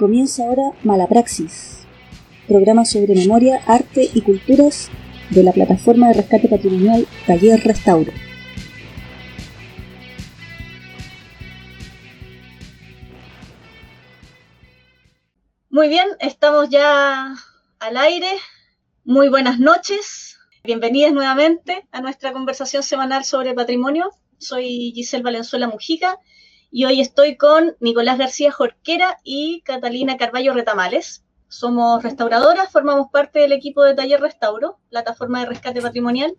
Comienza ahora Malapraxis, programa sobre memoria, arte y culturas de la plataforma de rescate patrimonial Taller Restauro. Muy bien, estamos ya al aire. Muy buenas noches. Bienvenidas nuevamente a nuestra conversación semanal sobre patrimonio. Soy Giselle Valenzuela Mujica y hoy estoy con Nicolás García Jorquera y Catalina Carballo Retamales. Somos restauradoras, formamos parte del equipo de Taller Restauro, plataforma de rescate patrimonial,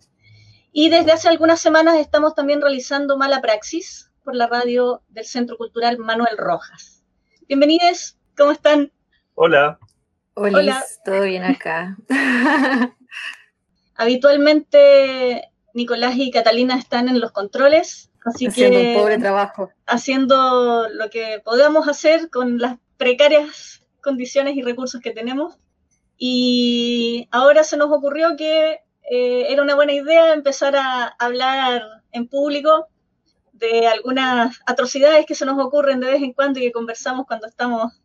y desde hace algunas semanas estamos también realizando Mala Praxis por la radio del Centro Cultural Manuel Rojas. Bienvenidos, ¿cómo están? Hola. Hola, todo bien acá. Habitualmente Nicolás y Catalina están en los controles, así haciendo que un pobre trabajo. haciendo lo que podamos hacer con las precarias condiciones y recursos que tenemos. Y ahora se nos ocurrió que eh, era una buena idea empezar a hablar en público de algunas atrocidades que se nos ocurren de vez en cuando y que conversamos cuando estamos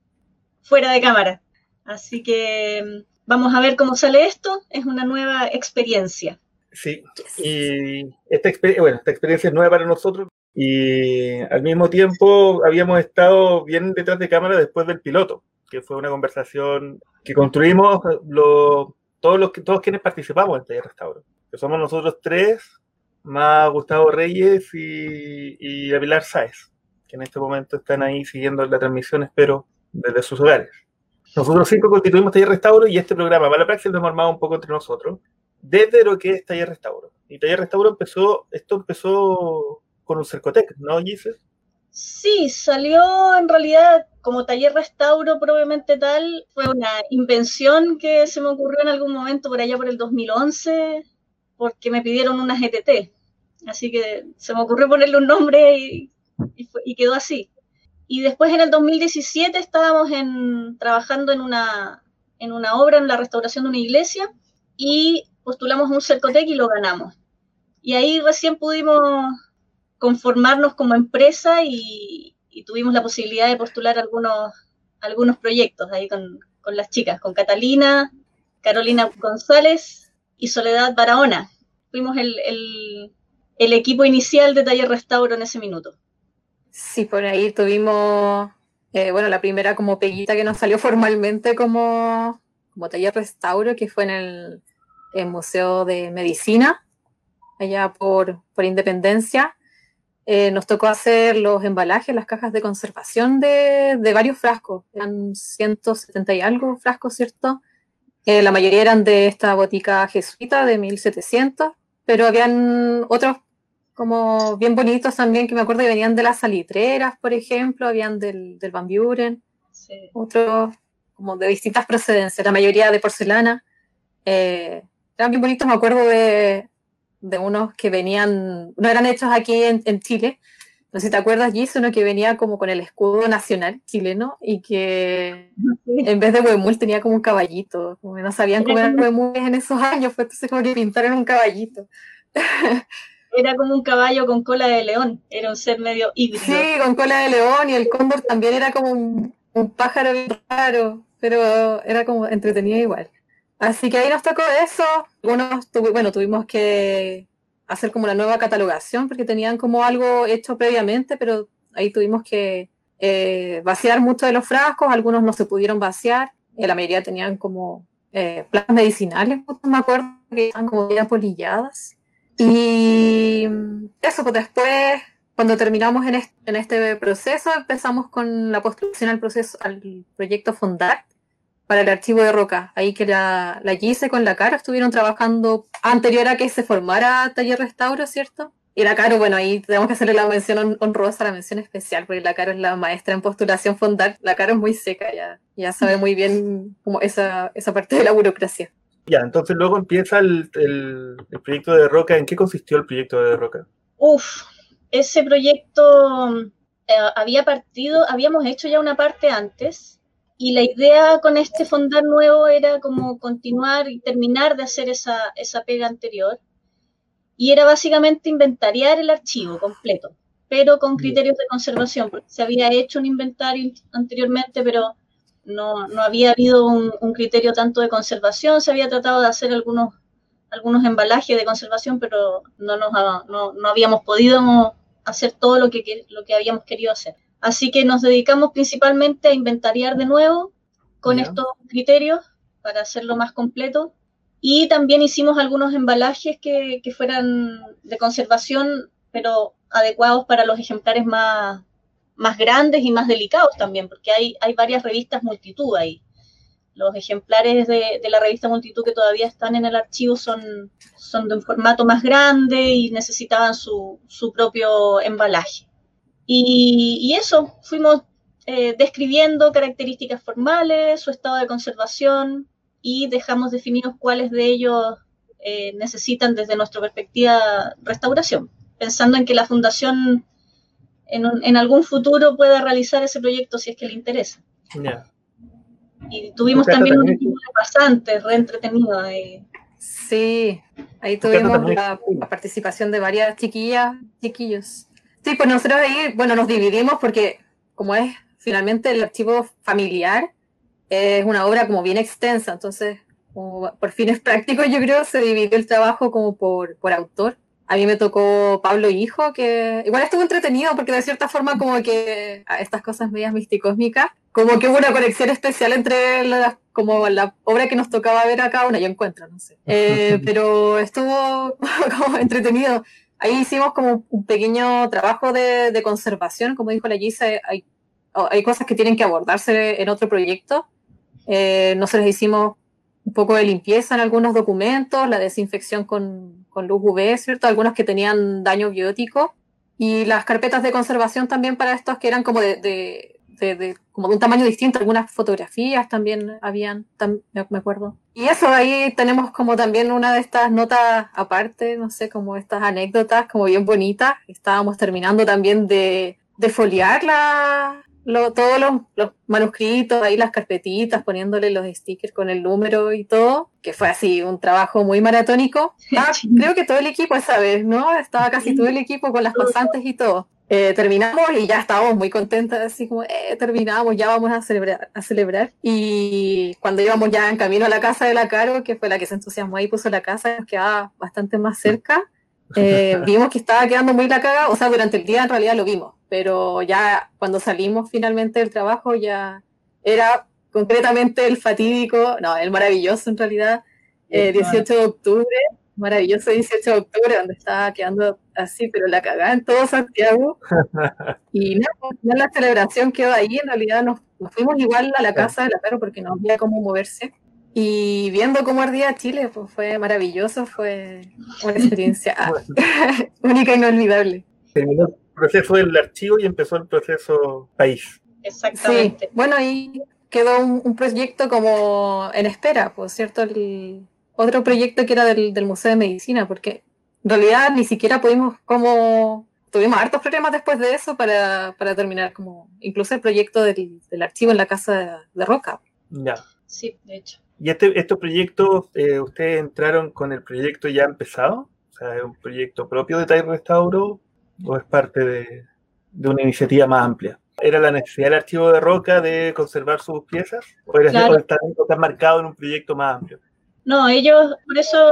fuera de cámara. Así que mm, vamos a ver cómo sale esto. Es una nueva experiencia. Sí, y esta, exper- bueno, esta experiencia es nueva para nosotros y al mismo tiempo habíamos estado bien detrás de cámara después del piloto, que fue una conversación que construimos lo- todos, los, todos quienes participamos en Taller Restauro, que somos nosotros tres, más Gustavo Reyes y, y Avilar Sáez, que en este momento están ahí siguiendo la transmisión, espero, desde sus hogares. Nosotros cinco constituimos Taller Restauro y este programa, Mala Praxis, lo hemos armado un poco entre nosotros desde lo que es Taller Restauro. Y Taller Restauro empezó, esto empezó con un Cercotec, ¿no, Giselle? Sí, salió en realidad como taller restauro probablemente tal. Fue una invención que se me ocurrió en algún momento por allá por el 2011, porque me pidieron unas ETT. Así que se me ocurrió ponerle un nombre y, y quedó así. Y después en el 2017 estábamos en, trabajando en una, en una obra, en la restauración de una iglesia, y postulamos un Cercotec y lo ganamos. Y ahí recién pudimos conformarnos como empresa y, y tuvimos la posibilidad de postular algunos, algunos proyectos ahí con, con las chicas, con Catalina, Carolina González y Soledad Barahona. Fuimos el, el- el equipo inicial de Taller Restauro en ese minuto. Sí, por ahí tuvimos, eh, bueno, la primera como peguita que nos salió formalmente como, como taller restauro, que fue en el, el Museo de Medicina, allá por, por Independencia. Eh, nos tocó hacer los embalajes, las cajas de conservación de, de varios frascos. Eran 170 y algo frascos, ¿cierto? Eh, la mayoría eran de esta botica jesuita de 1700, pero habían otros como bien bonitos también, que me acuerdo que venían de las salitreras, por ejemplo, habían del, del Van Buren, Sí. otros como de distintas procedencias, la mayoría de porcelana. Eh, eran bien bonitos, me acuerdo de, de unos que venían, no eran hechos aquí en, en Chile, no sé si te acuerdas, Gis, uno que venía como con el escudo nacional chileno y que en vez de huemul tenía como un caballito, como no sabían cómo eran huemules en esos años, pues entonces como que pintaron un caballito. Era como un caballo con cola de león, era un ser medio híbrido. Sí, con cola de león y el cóndor también era como un, un pájaro raro, pero era como entretenido igual. Así que ahí nos tocó eso. Algunos, bueno, tuvimos que hacer como una nueva catalogación porque tenían como algo hecho previamente, pero ahí tuvimos que eh, vaciar muchos de los frascos, algunos no se pudieron vaciar, eh, la mayoría tenían como eh, plantas medicinales, justo me acuerdo que estaban como bien apolilladas. Y eso, pues después cuando terminamos en este, en este proceso, empezamos con la postulación al proceso, al proyecto Fondar para el archivo de Roca. Ahí que la, la Gise con la Caro estuvieron trabajando anterior a que se formara Taller Restauro, ¿cierto? Y la Caro, bueno, ahí tenemos que hacerle la mención hon- honrosa, la mención especial, porque la Caro es la maestra en postulación Fondar. La Caro es muy seca, ya, ya sabe muy bien como esa, esa parte de la burocracia. Ya, entonces luego empieza el, el- el proyecto de Roca. ¿En qué consistió el proyecto de Roca? Uf, ese proyecto eh, había partido, habíamos hecho ya una parte antes y la idea con este fondar nuevo era como continuar y terminar de hacer esa, esa pega anterior. Y era básicamente inventariar el archivo completo, pero con criterios de conservación, porque se había hecho un inventario anteriormente, pero no, no había habido un, un, criterio tanto de conservación, se había tratado de hacer algunos, algunos embalajes de conservación, pero no, nos, no, no habíamos podido hacer todo lo que, lo que habíamos querido hacer. Así que nos dedicamos principalmente a inventariar de nuevo con estos criterios para hacerlo más completo. Y también hicimos algunos embalajes que, que, fueran de conservación, pero adecuados para los ejemplares más, más grandes y más delicados también, porque hay, hay varias revistas multitud ahí. Los ejemplares de, de, la revista Multitud que todavía están en el archivo son, son de un formato más grande y necesitaban su, su propio embalaje. Y, y eso, fuimos eh, describiendo características formales, su estado de conservación y dejamos definidos cuáles de ellos eh, necesitan desde nuestra perspectiva restauración, pensando en que la fundación en, un, en, algún futuro pueda realizar ese proyecto si es que le interesa. Yeah. Y tuvimos también un equipo de pasantes, re entretenido. De... Sí, ahí tuvimos la, la, participación de varias chiquillas, chiquillos. Sí, pues nosotros ahí, bueno, nos dividimos porque como es finalmente el archivo familiar, es una obra como bien extensa, entonces como por fines prácticos yo creo se dividió el trabajo como por, por autor. A mí me tocó Pablo Hijo, que igual estuvo entretenido porque de cierta forma como que estas cosas medias misticósmicas, como que hubo una conexión especial entre la, como la obra que nos tocaba ver acá, una yo encuentro, no sé. Eh, pero estuvo como entretenido. Ahí hicimos como un pequeño trabajo de, de conservación, como dijo la Gisa, hay, hay cosas que tienen que abordarse en otro proyecto. Eh, nosotros hicimos un poco de limpieza en algunos documentos, la desinfección con, con luz UV, ¿cierto? Algunos que tenían daño biótico. Y las carpetas de conservación también para estos que eran como de, de, de, de como de un tamaño distinto. Algunas fotografías también habían, tam, me acuerdo. Y eso, ahí tenemos como también una de estas notas aparte, no sé, como estas anécdotas como bien bonitas. Estábamos terminando también de, de foliar la, lo, todos los, los, manuscritos, ahí las carpetitas, poniéndole los stickers con el número y todo, que fue así un trabajo muy maratónico. Ah, creo que todo el equipo esa vez, ¿no? Estaba casi todo el equipo con las pasantes y todo. Eh, terminamos y ya estábamos muy contentas, así como, eh, terminamos, ya vamos a celebrar, a celebrar. Y cuando íbamos ya en camino a la casa de la Caro, que fue la que se entusiasmó ahí, puso la casa, nos quedaba bastante más cerca, eh, vimos que estaba quedando muy la caga, o sea, durante el día en realidad lo vimos, pero ya cuando salimos finalmente del trabajo ya era concretamente el fatídico, no, el maravilloso en realidad, eh, 18 de octubre, maravilloso 18 de octubre, donde estaba quedando así, pero la cagada en todo Santiago. y nada, no, la celebración quedó ahí, en realidad nos, nos, fuimos igual a la casa de la Caro porque no había cómo moverse. Y viendo cómo ardía Chile, pues fue maravilloso, fue una experiencia única e inolvidable. Terminó proceso del archivo y empezó el proceso país. Exactamente. Sí. Bueno, ahí quedó un, un, proyecto como en espera, por cierto, el otro proyecto que era del, del, Museo de Medicina, porque en realidad ni siquiera pudimos como... Tuvimos hartos problemas después de eso para, para terminar como incluso el proyecto del, del archivo en la casa de, de Roca. Ya. Sí, de hecho. ¿Y este, estos proyectos, eh, ustedes entraron con el proyecto ya empezado? O sea, ¿es un proyecto propio de TAI Restauro o es parte de, de, una iniciativa más amplia? ¿Era la necesidad del archivo de Roca de conservar sus piezas? ¿O era claro. está, está marcado en un proyecto más amplio? No, ellos, por eso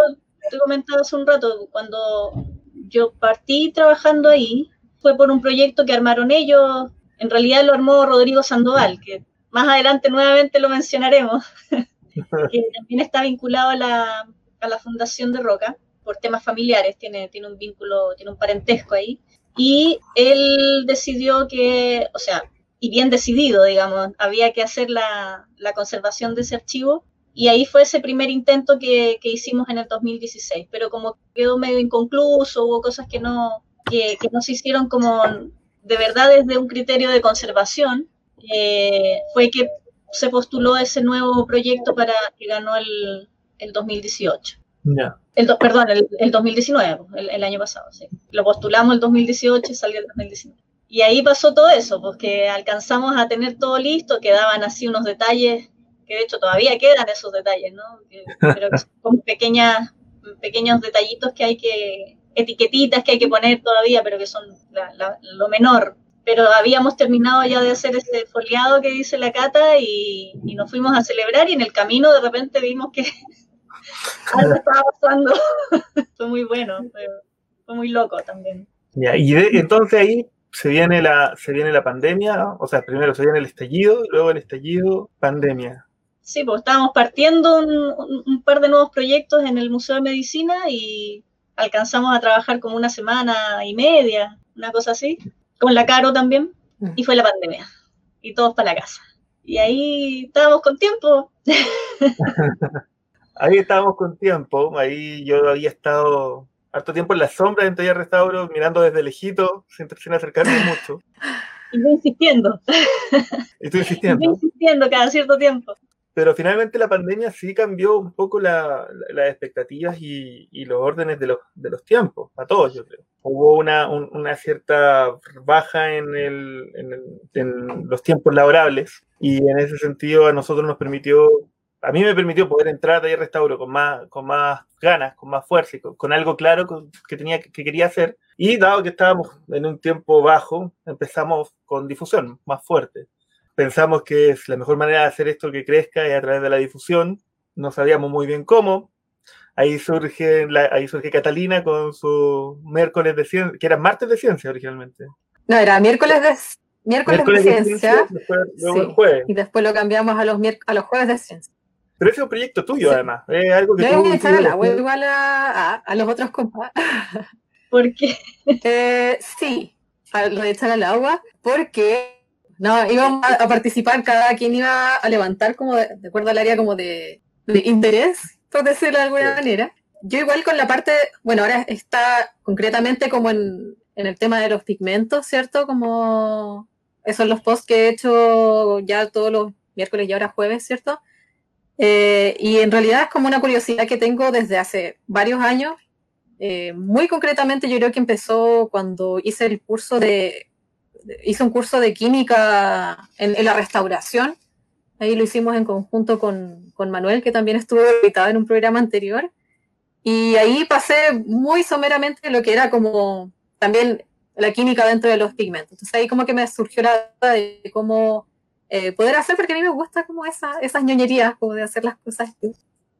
te comentaba hace un rato, cuando yo partí trabajando ahí, fue por un proyecto que armaron ellos, en realidad lo armó Rodrigo Sandoval, que más adelante nuevamente lo mencionaremos, que también está vinculado a la, a la Fundación de Roca por temas familiares, tiene, tiene un vínculo, tiene un parentesco ahí. Y él decidió que, o sea, y bien decidido, digamos, había que hacer la, la conservación de ese archivo. Y ahí fue ese primer intento que, que, hicimos en el 2016. Pero como quedó medio inconcluso, hubo cosas que no, que, que no se hicieron como de verdad desde un criterio de conservación, eh, fue que se postuló ese nuevo proyecto para que ganó el, el 2018. Yeah. El, perdón, el, el 2019, el, el, año pasado, sí. Lo postulamos el 2018 y salió el 2019. Y ahí pasó todo eso, porque alcanzamos a tener todo listo, quedaban así unos detalles, que de hecho todavía quedan esos detalles, ¿no? Pero que son pequeñas, pequeños detallitos que hay que, etiquetitas que hay que poner todavía, pero que son la, la, lo menor pero habíamos terminado ya de hacer ese foliado que dice la cata y, nos fuimos a celebrar y en el camino de repente vimos que algo estaba pasando. fue muy bueno, fue, muy loco también. y entonces ahí se viene la se viene la pandemia, o sea, primero se viene el estallido, luego el estallido, pandemia. Sí, pues estábamos partiendo un, par de nuevos proyectos en el Museo de Medicina y alcanzamos a trabajar como una semana y media, una cosa así, con la Caro también, y fue la pandemia, y todos para la casa. Y ahí estábamos con tiempo. ahí estábamos con tiempo, ahí yo había estado harto tiempo en la sombra en Taller Restauro, mirando desde lejito, sin, sin acercarme mucho. Y yo insistiendo. Y tú insistiendo. Y insistiendo cada cierto tiempo. Pero finalmente la pandemia sí cambió un poco las expectativas y, los órdenes de los, de los tiempos, a todos yo creo. Hubo una, una cierta baja en, el, en, los tiempos laborables y en ese sentido a nosotros nos permitió, a mí me permitió poder entrar a Taller Restauro con más, con más ganas, con más fuerza y con, algo claro que, tenía, que quería hacer. Y dado que estábamos en un tiempo bajo, empezamos con difusión más fuerte pensamos que es la mejor manera de hacer esto que crezca es a través de la difusión. No sabíamos muy bien cómo. Ahí surge, ahí surge Catalina con su miércoles de ciencia, que era martes de ciencia originalmente. No, era miércoles de, miércoles, de, ciencia. Y después lo cambiamos a los, a los jueves de ciencia. Pero ese es un proyecto tuyo, además. Es algo que Yo tú, echar al agua igual a, a, los otros compas. ¿Por qué? Eh, sí, lo de echar al agua, porque no, íbamos a, participar, cada quien iba a levantar como de, acuerdo al área como de, interés, por decirlo de alguna manera. Yo igual con la parte, bueno, ahora está concretamente como en, el tema de los pigmentos, ¿cierto? Como esos son los posts que he hecho ya todos los miércoles y ahora jueves, ¿cierto? Eh, y en realidad es como una curiosidad que tengo desde hace varios años. Eh, muy concretamente yo creo que empezó cuando hice el curso de hice un curso de química en, la restauración. Ahí lo hicimos en conjunto con, con, Manuel, que también estuvo invitado en un programa anterior. Y ahí pasé muy someramente lo que era como también la química dentro de los pigmentos. Entonces ahí como que me surgió la duda de cómo eh, poder hacer, porque a mí me gusta como esa, esas ñoñerías, como de hacer las cosas.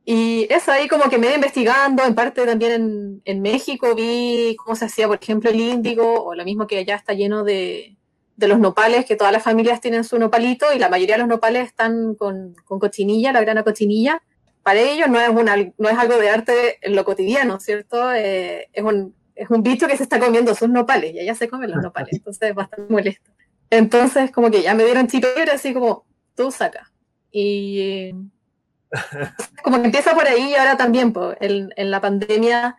Y eso ahí como que me iba investigando, en parte también en, en, México vi cómo se hacía, por ejemplo, el índigo, o lo mismo que allá está lleno de, de los nopales, que todas las familias tienen su nopalito y la mayoría de los nopales están con, con cochinilla, la grana cochinilla. Para ellos no es, una, no es algo de arte en lo cotidiano, ¿cierto? Eh, es, un, es un bicho que se está comiendo sus nopales y allá se comen los nopales, entonces es bastante molesto. Entonces como que ya me dieron chip así como, tú saca. Y como que empieza por ahí y ahora también, pues, en, en, la pandemia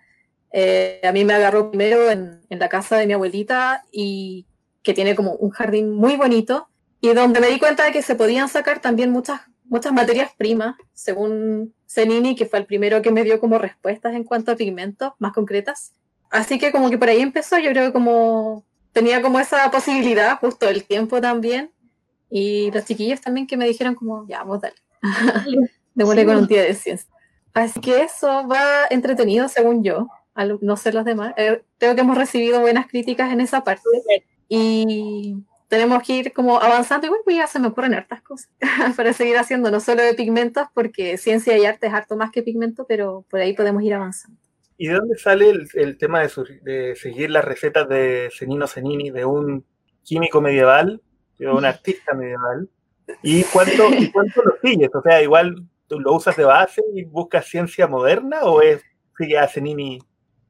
eh, a mí me agarró primero en, en, la casa de mi abuelita y que tiene como un jardín muy bonito y donde me di cuenta de que se podían sacar también muchas, muchas materias primas, según Zenini, que fue el primero que me dio como respuestas en cuanto a pigmentos más concretas. Así que como que por ahí empezó, yo creo que como tenía como esa posibilidad, justo el tiempo también, y los chiquillos también que me dijeron como, ya, vamos, dale. de con un día de ciencia. Así que eso va entretenido, según yo, no sé los demás. Eh, creo que hemos recibido buenas críticas en esa parte. Y tenemos que ir como avanzando. Igual pues ya se me ocurren hartas cosas para seguir haciendo, no solo de pigmentos, porque ciencia y arte es harto más que pigmento, pero por ahí podemos ir avanzando. ¿Y de dónde sale el, tema de, seguir las recetas de Senino Senini, de un químico medieval, de un artista medieval? ¿Y cuánto, ¿y cuánto lo sigues? O sea, igual ¿Tú lo usas de base y buscas ciencia moderna o es sigue a Zenini?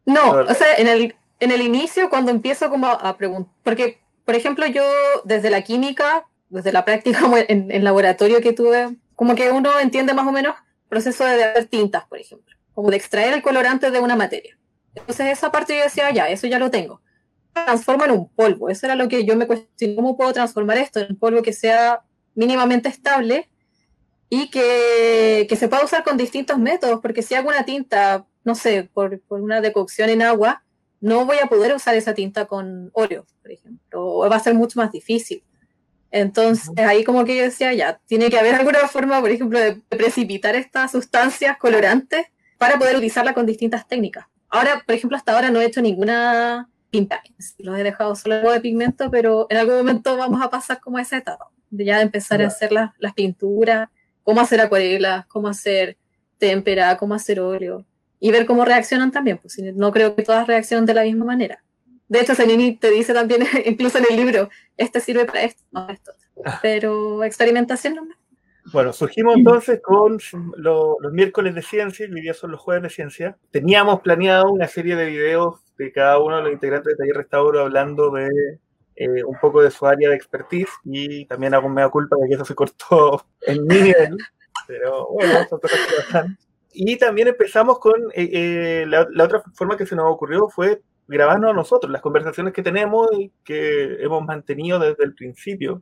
No, o sea, en el, en el inicio, cuando empiezo como a, preguntar, porque, por ejemplo, yo desde la química, desde la práctica en, en laboratorio que tuve, como que uno entiende más o menos el proceso de hacer tintas, por ejemplo, como de extraer el colorante de una materia. Entonces esa parte yo decía, ya, eso ya lo tengo. Transforma en un polvo. Eso era lo que yo me cuestioné, ¿cómo puedo transformar esto en un polvo que sea mínimamente estable y que, que, se pueda usar con distintos métodos, porque si hago una tinta, no sé, por, por, una decocción en agua, no voy a poder usar esa tinta con óleo, por ejemplo, o va a ser mucho más difícil. Entonces, ahí como que yo decía, ya, tiene que haber alguna forma, por ejemplo, de precipitar estas sustancias colorantes para poder utilizarla con distintas técnicas. Ahora, por ejemplo, hasta ahora no he hecho ninguna pintar. Lo he dejado solo de pigmento, pero en algún momento vamos a pasar como a esa etapa, de ya empezar a hacer las, las pinturas, cómo hacer acuarelas, cómo hacer témpera, cómo hacer óleo, y ver cómo reaccionan también, pues no creo que todas reaccionen de la misma manera. De hecho, Senini te dice también, incluso en el libro, este sirve para esto, no esto. Ah. Pero experimentación no. Bueno, surgimos entonces con los miércoles de ciencia, y hoy día son los jueves de ciencia. Teníamos planeado una serie de videos de cada uno de los integrantes de Taller Restauro hablando de eh, un poco de su área de expertise y también hago mea culpa de que eso se cortó en mi nivel, pero bueno, son cosas que pasan. Y también empezamos con eh, eh, la, la, otra forma que se nos ocurrió fue grabarnos a nosotros, las conversaciones que tenemos y que hemos mantenido desde el principio,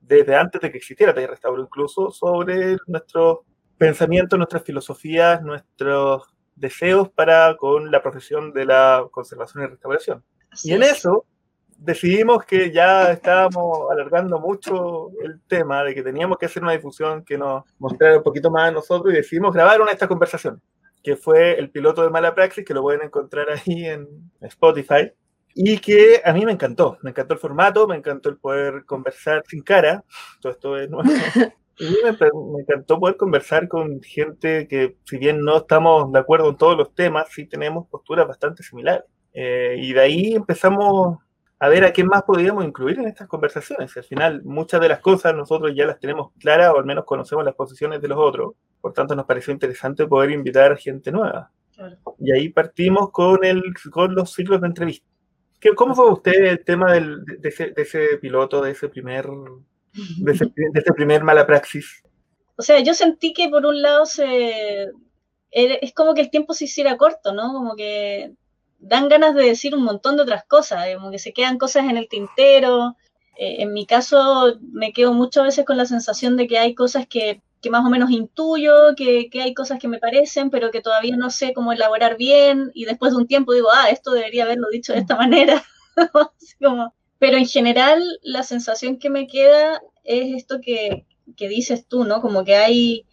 desde antes de que existiera Taller Restauro incluso, sobre nuestros pensamientos, nuestras filosofías, nuestros deseos para con la profesión de la conservación y restauración. y en eso decidimos que ya estábamos alargando mucho el tema de que teníamos que hacer una difusión que nos mostrara un poquito más a nosotros y decidimos grabar una de estas conversaciones, que fue el piloto de Mala Praxis, que lo pueden encontrar ahí en Spotify, y que a mí me encantó, me encantó el formato, me encantó el poder conversar sin cara, todo esto es nuevo. Y me, me, encantó poder conversar con gente que, si bien no estamos de acuerdo en todos los temas, sí tenemos posturas bastante similares. Eh, y de ahí empezamos a ver a qué más podríamos incluir en estas conversaciones. Al final, muchas de las cosas nosotros ya las tenemos claras o al menos conocemos las posiciones de los otros. Por tanto, nos pareció interesante poder invitar gente nueva. Y ahí partimos con, el, con los ciclos de entrevistas. ¿Cómo fue usted el tema del, de, ese, de, ese, piloto, de ese primer, de ese, de ese primer mala praxis? O sea, yo sentí que por un lado se, es como que el tiempo se hiciera corto, ¿no? Como que dan ganas de decir un montón de otras cosas, como que se quedan cosas en el tintero. Eh, en mi caso me quedo muchas veces con la sensación de que hay cosas que, que más o menos intuyo, que, que, hay cosas que me parecen, pero que todavía no sé cómo elaborar bien y después de un tiempo digo, ah, esto debería haberlo dicho de esta manera. como, pero en general la sensación que me queda es esto que, que dices tú, ¿no? Como que hay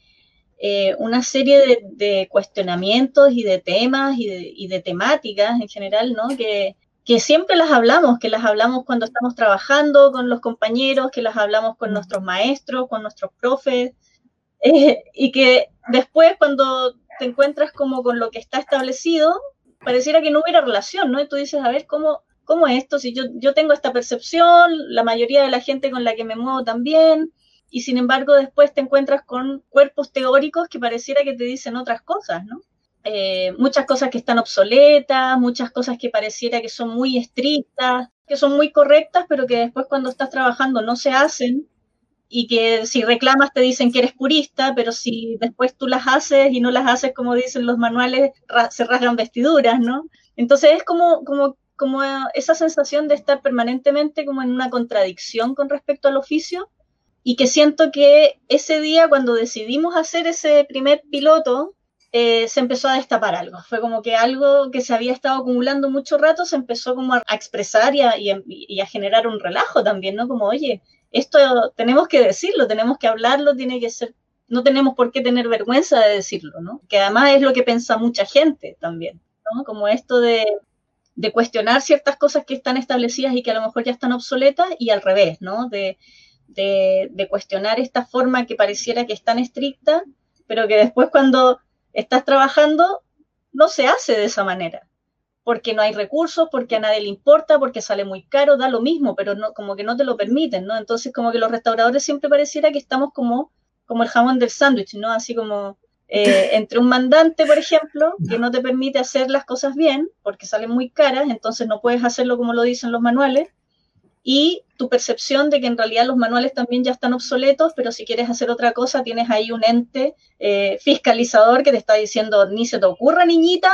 eh, una serie de, cuestionamientos y de temas y de, temáticas en general, ¿no? Que, siempre las hablamos, que las hablamos cuando estamos trabajando con los compañeros, que las hablamos con nuestros maestros, con nuestros profes, eh, y que después cuando te encuentras como con lo que está establecido, pareciera que no hubiera relación, ¿no? Y tú dices, a ver, ¿cómo, cómo es esto? Si yo, yo tengo esta percepción, la mayoría de la gente con la que me muevo también, y sin embargo después te encuentras con cuerpos teóricos que pareciera que te dicen otras cosas, ¿no? Eh, muchas cosas que están obsoletas, muchas cosas que pareciera que son muy estrictas, que son muy correctas, pero que después cuando estás trabajando no se hacen y que si reclamas te dicen que eres purista, pero si después tú las haces y no las haces como dicen los manuales, se rasgan vestiduras, ¿no? Entonces es como, como, como esa sensación de estar permanentemente como en una contradicción con respecto al oficio y que siento que ese día cuando decidimos hacer ese primer piloto, eh, se empezó a destapar algo. Fue como que algo que se había estado acumulando mucho rato se empezó como a, expresar y a, y, a, generar un relajo también, ¿no? Como, oye, esto tenemos que decirlo, tenemos que hablarlo, tiene que ser, no tenemos por qué tener vergüenza de decirlo, ¿no? Que además es lo que piensa mucha gente también, ¿no? Como esto de, de cuestionar ciertas cosas que están establecidas y que a lo mejor ya están obsoletas y al revés, ¿no? De, de, cuestionar esta forma que pareciera que es tan estricta, pero que después cuando estás trabajando no se hace de esa manera, porque no hay recursos, porque a nadie le importa, porque sale muy caro, da lo mismo, pero no, como que no te lo permiten, ¿no? Entonces como que los restauradores siempre pareciera que estamos como, como el jamón del sándwich, ¿no? Así como eh, entre un mandante, por ejemplo, que no te permite hacer las cosas bien, porque salen muy caras, entonces no puedes hacerlo como lo dicen los manuales, y tu percepción de que en realidad los manuales también ya están obsoletos, pero si quieres hacer otra cosa, tienes ahí un ente eh, fiscalizador que te está diciendo, ni se te ocurra, niñita,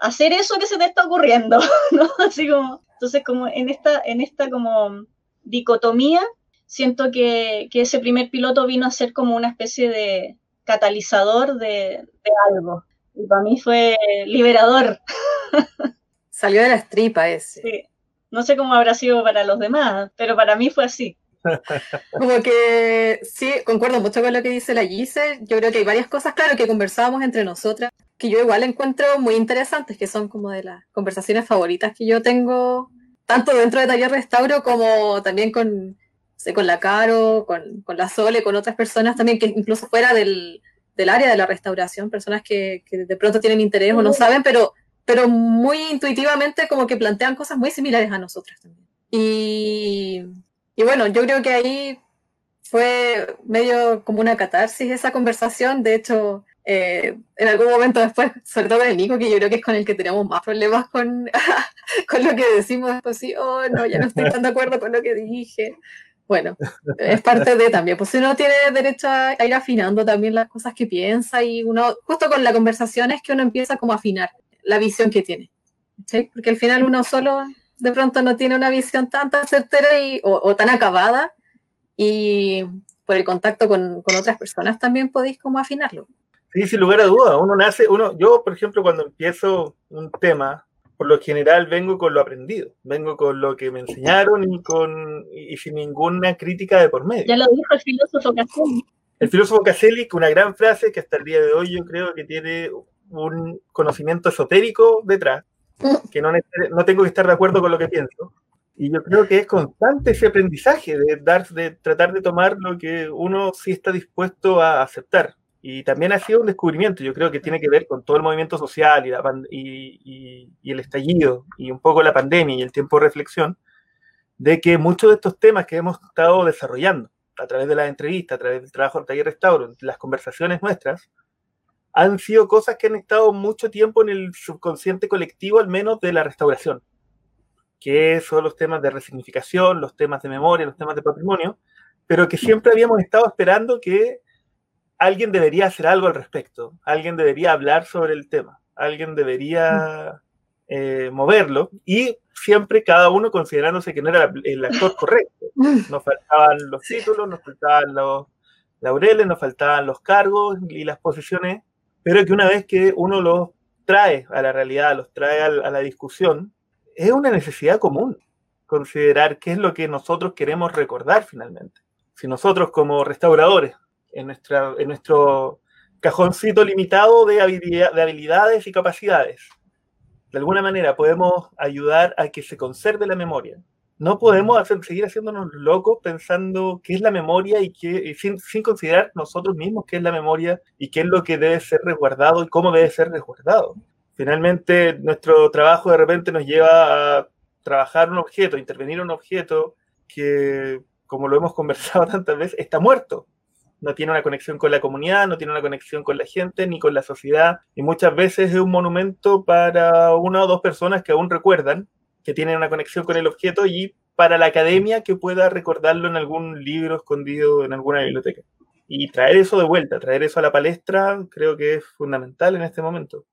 hacer eso que se te está ocurriendo, ¿no? Así como, entonces como en esta, en esta como dicotomía, siento que, que ese primer piloto vino a ser como una especie de catalizador de, de algo. Y para mí fue liberador. Salió de la estripa ese. Sí. No sé cómo habrá sido para los demás, pero para mí fue así. Como que sí, concuerdo mucho con lo que dice la Gise. Yo creo que hay varias cosas, claro, que conversábamos entre nosotras. que yo igual encuentro muy interesantes, que son como de las conversaciones favoritas que yo tengo, tanto dentro de Taller Restauro como también con, con la Caro, con, con, la Sole, con otras personas también, que incluso fuera del, del área de la restauración, personas que, que, de pronto tienen interés o no saben, pero, pero muy intuitivamente como que plantean cosas muy similares a nosotras también. Y, y bueno, yo creo que ahí fue medio como una catarsis esa conversación. De hecho, eh, en algún momento después, sobre todo con el Nico, que yo creo que es con el que tenemos más problemas con, con lo que decimos después, sí, oh, no, ya no estoy tan de acuerdo con lo que dije. Bueno, es parte de también, pues uno tiene derecho a ir afinando también las cosas que piensa y uno, justo con la conversación es que uno empieza como a afinar la visión que tiene, ¿sí? Porque al final uno solo de pronto no tiene una visión tan, tan certera y, o, o tan acabada y por el contacto con, con, otras personas también podéis como afinarlo. Sí, sin lugar a duda, uno nace, uno, yo por ejemplo cuando empiezo un tema, por lo general vengo con lo aprendido, vengo con lo que me enseñaron y, con, y sin ninguna crítica de por medio. Ya lo dijo el filósofo Caselli. El filósofo Caselli, una gran frase que hasta el día de hoy yo creo que tiene un conocimiento esotérico detrás, que no, no tengo que estar de acuerdo con lo que pienso, y yo creo que es constante ese aprendizaje de, dar, de tratar de tomar lo que uno sí está dispuesto a aceptar. Y también ha sido un descubrimiento, yo creo que tiene que ver con todo el movimiento social y, la, y, y, y, el estallido y un poco la pandemia y el tiempo de reflexión, de que muchos de estos temas que hemos estado desarrollando a través de las entrevistas, a través del trabajo en Taller Restauro, las conversaciones nuestras, han sido cosas que han estado mucho tiempo en el subconsciente colectivo, al menos de la restauración que son los temas de resignificación, los temas de memoria, los temas de patrimonio, pero que siempre habíamos estado esperando que alguien debería hacer algo al respecto, alguien debería hablar sobre el tema, alguien debería eh, moverlo y siempre cada uno considerándose que no era el actor correcto. Nos faltaban los títulos, nos faltaban los laureles, nos faltaban los cargos y las posiciones, pero que una vez que uno los trae a la realidad, los trae a la discusión, es una necesidad común considerar qué es lo que nosotros queremos recordar finalmente. Si nosotros como restauradores, en, nuestra, en nuestro cajoncito limitado de, de habilidades y capacidades, de alguna manera podemos ayudar a que se conserve la memoria. No podemos hacer, seguir haciéndonos locos pensando qué es la memoria y, qué, sin, sin, considerar nosotros mismos qué es la memoria y qué es lo que debe ser resguardado y cómo debe ser resguardado. Finalmente, nuestro trabajo de repente nos lleva a trabajar un objeto, intervenir un objeto que, como lo hemos conversado tantas veces, está muerto. No tiene una conexión con la comunidad, no tiene una conexión con la gente ni con la sociedad. Y muchas veces es un monumento para una o dos personas que aún recuerdan, que tienen una conexión con el objeto y para la academia que pueda recordarlo en algún libro escondido en alguna biblioteca. Y traer eso de vuelta, traer eso a la palestra, creo que es fundamental en este momento.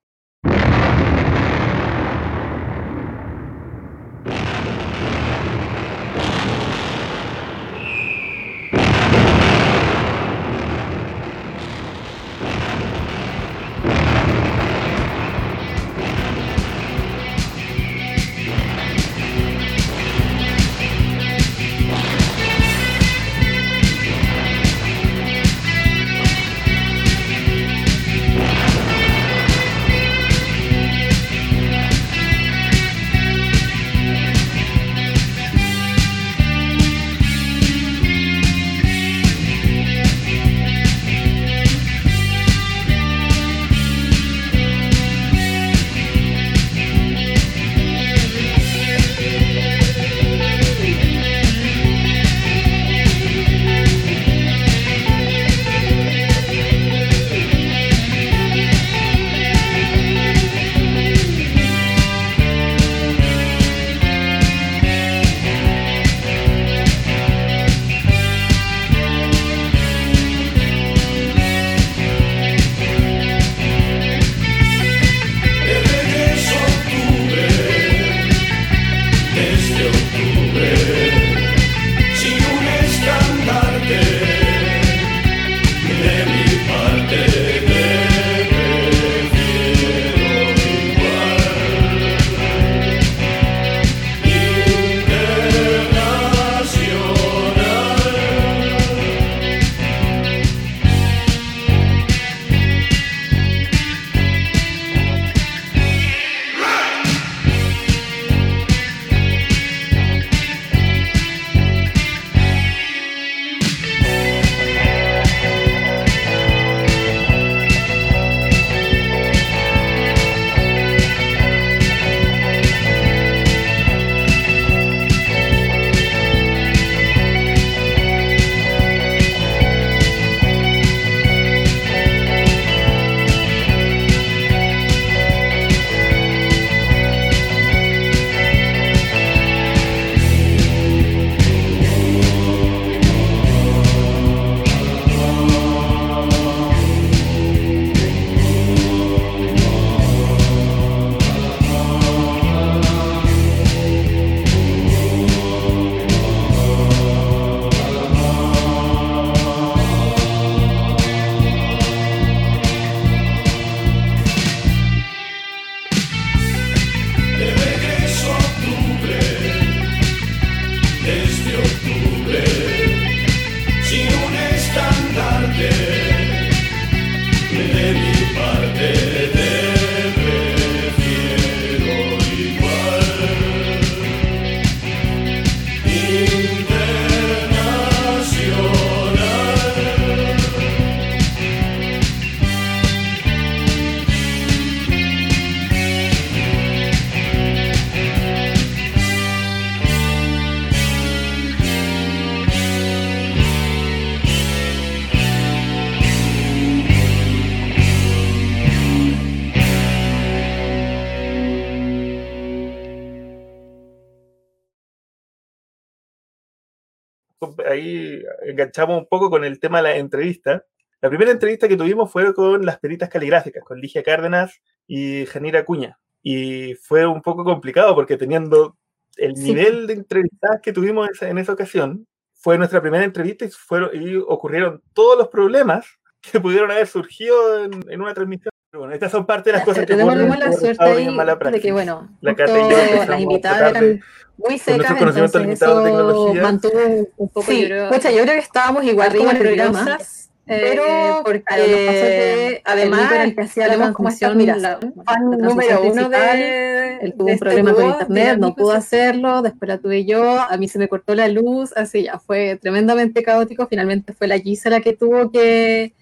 Ahí enganchamos un poco con el tema de la entrevista. La primera entrevista que tuvimos fue con las peritas caligráficas, con Ligia Cárdenas y Janira Cuña. Y fue un poco complicado porque teniendo el nivel de entrevistas que tuvimos en esa ocasión, fue nuestra primera entrevista y, fueron, y ocurrieron todos los problemas que pudieron haber surgido en, una transmisión. Pero bueno, estas son parte de las cosas que tenemos la suerte ahí de que, bueno, la las invitadas eran muy secas, entonces eso mantuvo un poco, sí, yo creo, yo creo que estábamos igual como en el programa pero eh, porque que, además el que hacía la función mira, la, fan número uno de él tuvo un este problema con internet no pudo hacerlo después la tuve yo a mí se me cortó la luz así ya fue tremendamente caótico finalmente fue la Gisa la que tuvo que,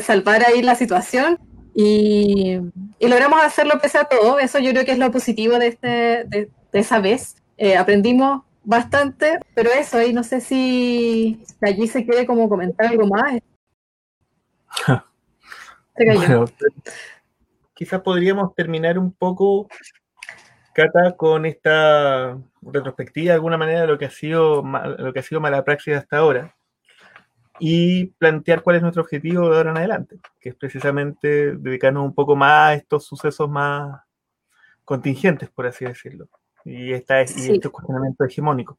salvar ahí la situación y, y, logramos hacerlo pese a todo eso yo creo que es lo positivo de este de, esa vez. Eh, aprendimos bastante, pero eso, ahí no sé si allí se quiere como comentar algo más. quizás podríamos terminar un poco, Cata, con esta retrospectiva de alguna manera de lo que ha sido lo que ha sido mala praxis hasta ahora y plantear cuál es nuestro objetivo de ahora en adelante, que es precisamente dedicarnos un poco más a estos sucesos más contingentes, por así decirlo y, esta y este cuestionamiento hegemónico.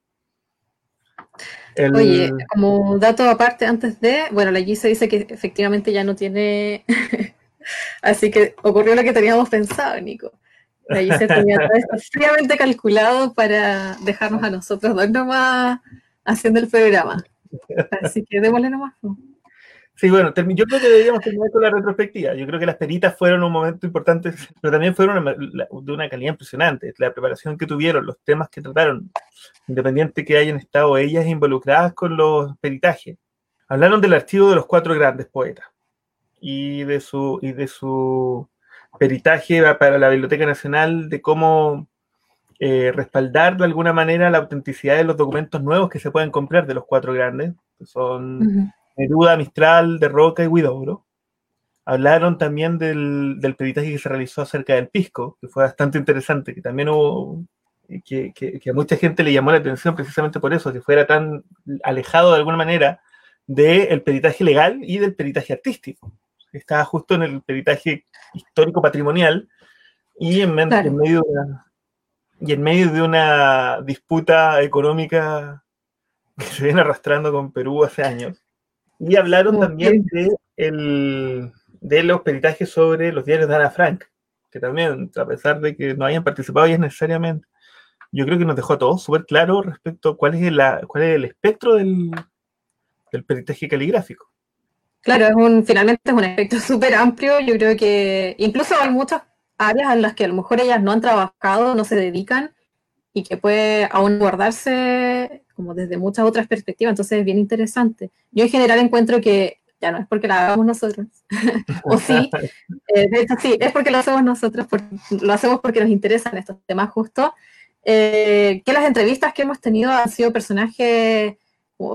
Oye, como dato aparte, antes de, bueno, la se dice que efectivamente ya no tiene, así que ocurrió lo que teníamos pensado, Nico. La se tenía todo esto fríamente calculado para dejarnos a nosotros dos nomás haciendo el programa. Así que démosle nomás. Sí, bueno, yo creo que deberíamos terminar con la retrospectiva. Yo creo que las peritas fueron un momento importante, pero también fueron de una calidad impresionante. La preparación que tuvieron, los temas que trataron, independiente que hayan estado ellas involucradas con los peritajes. Hablaron del archivo de los cuatro grandes poetas y de su, y de su peritaje para la Biblioteca Nacional, de cómo eh, respaldar de alguna manera la autenticidad de los documentos nuevos que se pueden comprar de los cuatro grandes, que son... Neruda, Mistral, De Roca y Huidobro. Hablaron también del, del peritaje que se realizó acerca del pisco, que fue bastante interesante, que también hubo, que, que, a mucha gente le llamó la atención precisamente por eso, que fuera tan alejado de alguna manera del peritaje legal y del peritaje artístico. Estaba justo en el peritaje histórico patrimonial y en, medio de una, y en medio de una disputa económica que se viene arrastrando con Perú hace años. Y hablaron también de, el, de los peritajes sobre los diarios de Ana Frank, que también, a pesar de que no hayan participado ellas necesariamente, yo creo que nos dejó a todos súper claro respecto a cuál es, la, cuál es el espectro del, del peritaje caligráfico. Claro, es un, finalmente es un espectro súper amplio. Yo creo que incluso hay muchas áreas en las que a lo mejor ellas no han trabajado, no se dedican y que puede aún guardarse como desde muchas otras perspectivas, entonces es bien interesante. Yo en general encuentro que ya no es porque la hagamos nosotros, o sí, eh, de hecho sí, es porque lo hacemos nosotros, lo hacemos porque nos interesan estos temas justo, eh, que las entrevistas que hemos tenido han sido personajes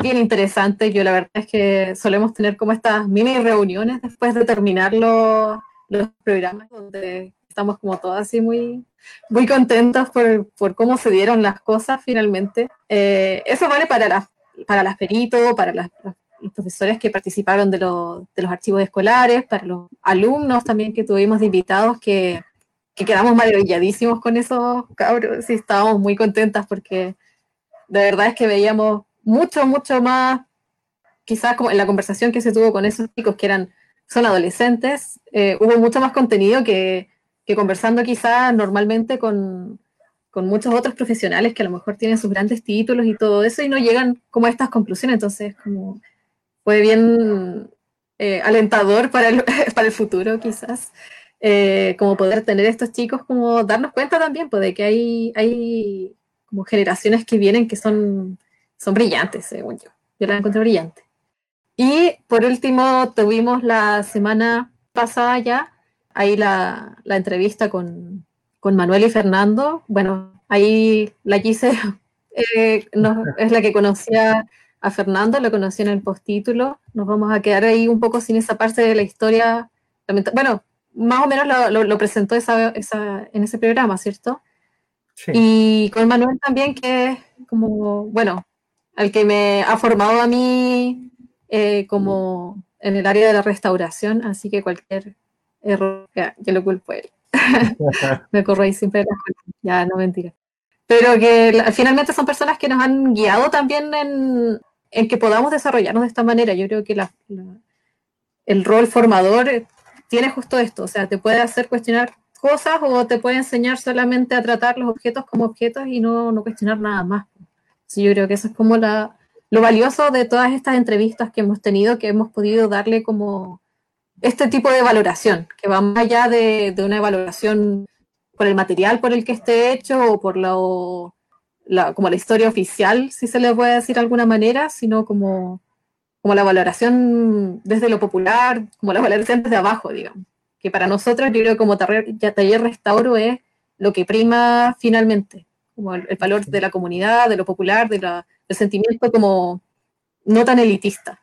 bien interesantes, yo la verdad es que solemos tener como estas mini reuniones después de terminar los, los programas donde estamos como todas así muy, muy contentos por, por cómo se dieron las cosas finalmente. Eh, eso vale para las, para las peritos, para las, los profesores que participaron de, de, los archivos escolares, para los alumnos también que tuvimos de invitados que, que quedamos maravilladísimos con esos cabros y estábamos muy contentas porque de verdad es que veíamos mucho, mucho más, quizás como en la conversación que se tuvo con esos chicos que eran, son adolescentes, eh, hubo mucho más contenido que, que conversando quizás normalmente con, con, muchos otros profesionales que a lo mejor tienen sus grandes títulos y todo eso y no llegan como a estas conclusiones. Entonces, como fue bien eh, alentador para el, para el futuro quizás, eh, como poder tener estos chicos, como darnos cuenta también pues, de que hay, hay como generaciones que vienen que son, son brillantes, según yo. Yo la encontré brillante. Y por último, tuvimos la semana pasada ya ahí la, entrevista con, Manuel y Fernando. Bueno, ahí la quise, eh, es la que conocía a Fernando, lo conocí en el postítulo. Nos vamos a quedar ahí un poco sin esa parte de la historia. Bueno, más o menos lo, presentó esa, en ese programa, ¿cierto? Y con Manuel también, que es como, bueno, al que me ha formado a mí eh, como en el área de la restauración, así que cualquier error, ya, yo lo culpo a él. me corro ahí siempre ya no mentira. Pero que finalmente son personas que nos han guiado también en, en, que podamos desarrollarnos de esta manera. Yo creo que la, el rol formador tiene justo esto, o sea, te puede hacer cuestionar cosas o te puede enseñar solamente a tratar los objetos como objetos y no, no cuestionar nada más. Sí, yo creo que eso es como la, lo valioso de todas estas entrevistas que hemos tenido, que hemos podido darle como este tipo de valoración, que va más allá de, una valoración por el material por el que esté hecho o por lo, la, como la historia oficial, si se le puede decir de alguna manera, sino como, como la valoración desde lo popular, como la valoración desde abajo, digamos. Que para nosotros, yo creo como taller, taller restauro es lo que prima finalmente, como el, valor de la comunidad, de lo popular, de la, del sentimiento como no tan elitista.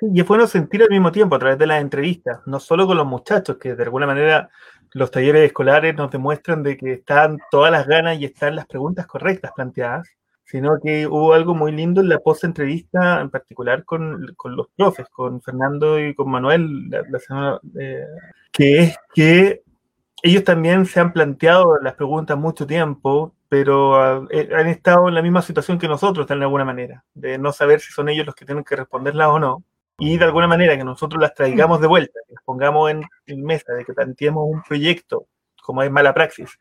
Y es bueno sentir al mismo tiempo a través de las entrevistas, no solo con los muchachos, que de alguna manera los talleres escolares nos demuestran de que están todas las ganas y están las preguntas correctas planteadas, sino que hubo algo muy lindo en la post-entrevista, en particular con, con, los profes, con Fernando y con Manuel, la, eh, que es que ellos también se han planteado las preguntas mucho tiempo, pero eh, han estado en la misma situación que nosotros, de alguna manera, de no saber si son ellos los que tienen que responderlas o no y de alguna manera que nosotros las traigamos de vuelta, que las pongamos en, mesa, de que planteemos un proyecto, como es mala praxis,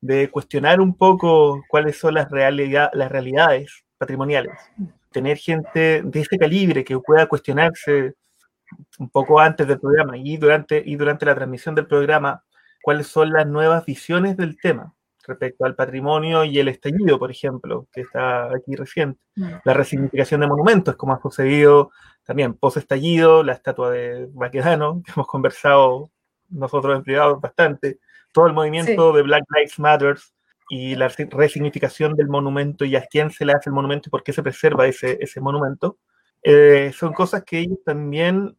de cuestionar un poco cuáles son las, las realidades patrimoniales, tener gente de ese calibre que pueda cuestionarse un poco antes del programa y durante, y durante la transmisión del programa cuáles son las nuevas visiones del tema respecto al patrimonio y el estallido, por ejemplo, que está aquí reciente. La resignificación de monumentos, como ha sucedido también post-estallido, la estatua de Baquedano, que hemos conversado nosotros en privado bastante, todo el movimiento de Black Lives Matter y la resignificación del monumento y a quién se le hace el monumento y por qué se preserva ese, ese monumento, eh, son cosas que ellos también,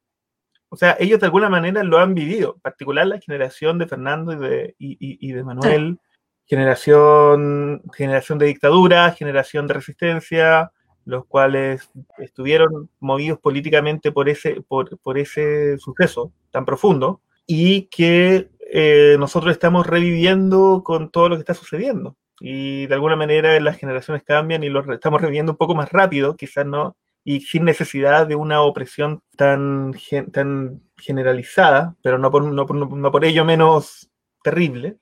o sea, ellos de alguna manera lo han vivido, en particular la generación de Fernando y de, y, de Manuel, generación, generación de dictadura, generación de resistencia, los cuales estuvieron movidos políticamente por ese, por, por ese suceso tan profundo y que eh, nosotros estamos reviviendo con todo lo que está sucediendo. Y de alguna manera las generaciones cambian y lo estamos reviviendo un poco más rápido, quizás no, y sin necesidad de una opresión tan, tan generalizada, pero no por, no, no por ello menos terrible.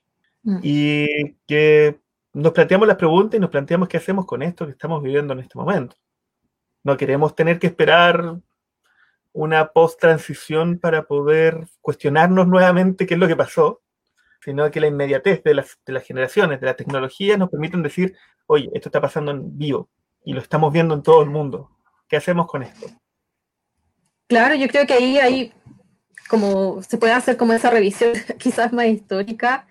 Mm. Y que nos planteamos las preguntas y nos planteamos qué hacemos con esto que estamos viviendo en este momento. No queremos tener que esperar una post-transición para poder cuestionarnos nuevamente qué es lo que pasó, sino que la inmediatez de las, de las generaciones, de la tecnología, nos permiten decir, oye, esto está pasando en vivo y lo estamos viendo en todo el mundo. ¿Qué hacemos con esto? Claro, yo creo que ahí, ahí como se puede hacer como esa revisión quizás más histórica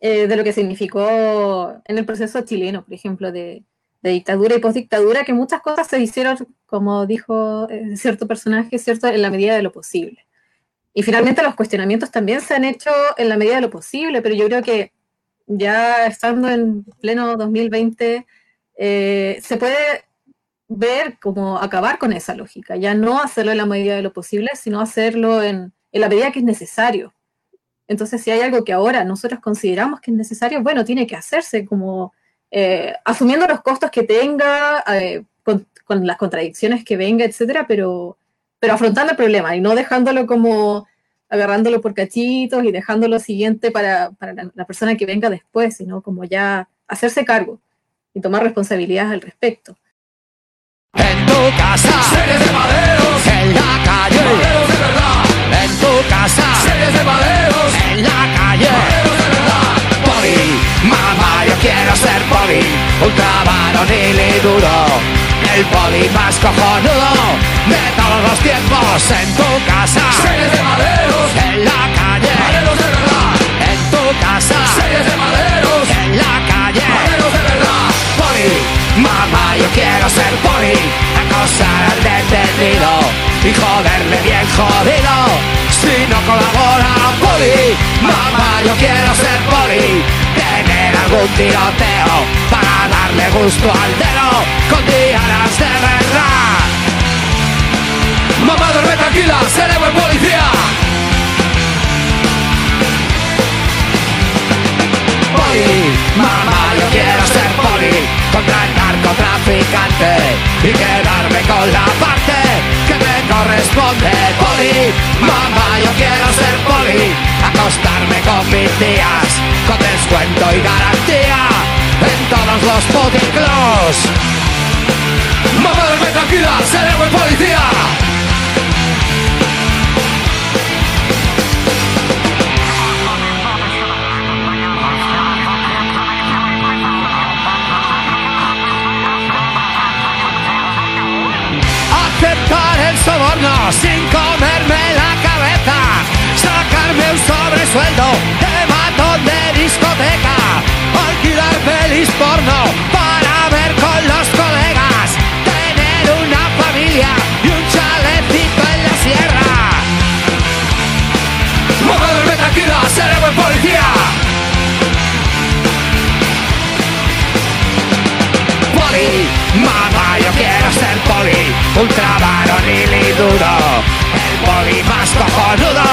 eh, de lo que significó en el proceso chileno, por ejemplo, de, dictadura y postdictadura, que muchas cosas se hicieron, como dijo eh, cierto personaje, ¿cierto? en la medida de lo posible. Y finalmente los cuestionamientos también se han hecho en la medida de lo posible, pero yo creo que ya estando en pleno 2020, eh, se puede ver cómo acabar con esa lógica, ya no hacerlo en la medida de lo posible, sino hacerlo en, en la medida que es necesario. Entonces, si hay algo que ahora nosotros consideramos que es necesario, bueno, tiene que hacerse como eh, asumiendo los costos que tenga, eh, con, las contradicciones que venga, etcétera, pero, pero afrontando el problema y no dejándolo como agarrándolo por cachitos y dejándolo siguiente para, la, persona que venga después, sino como ya hacerse cargo y tomar responsabilidades al respecto. En tu casa, series de maderos, en la calle, maderos de verdad. En tu casa, series de maderos, ser poli, ultra varonil y duro. El poli más cojonudo de todos los tiempos. En tu casa, series de maderos, en la calle, maderos de verdad. En tu casa, series de maderos, en la calle, maderos de verdad. Poli, Mamá, yo quiero ser poli, acosar al detenido y joderle bien jodido. Si no colabora poli, mamá, yo quiero ser poli, tener algún tiroteo para darle gusto al dedo con dianas de verdad. Mamá, duerme tranquila, seré buen policía. Poli, mamá, yo quiero ser poli contra el narcotraficante y quedarme con la parte que me corresponde. Poli, mamá, yo quiero ser poli, acostarme con mis tías con descuento y garantía en todos los puticlubs. Mamá, duerme tranquila, seré buen policía. aceptar el soborno sin comerme la cabeza, sacarme un sobresueldo de matón de discoteca, alquilar feliz porno para ver con los colegas, tener una familia y un chalecito en la sierra. Moverme tranquila, seré buen policía. Poli, mamá, yo quiero ser poli, ultra varonil y duro. Poli más cojonudo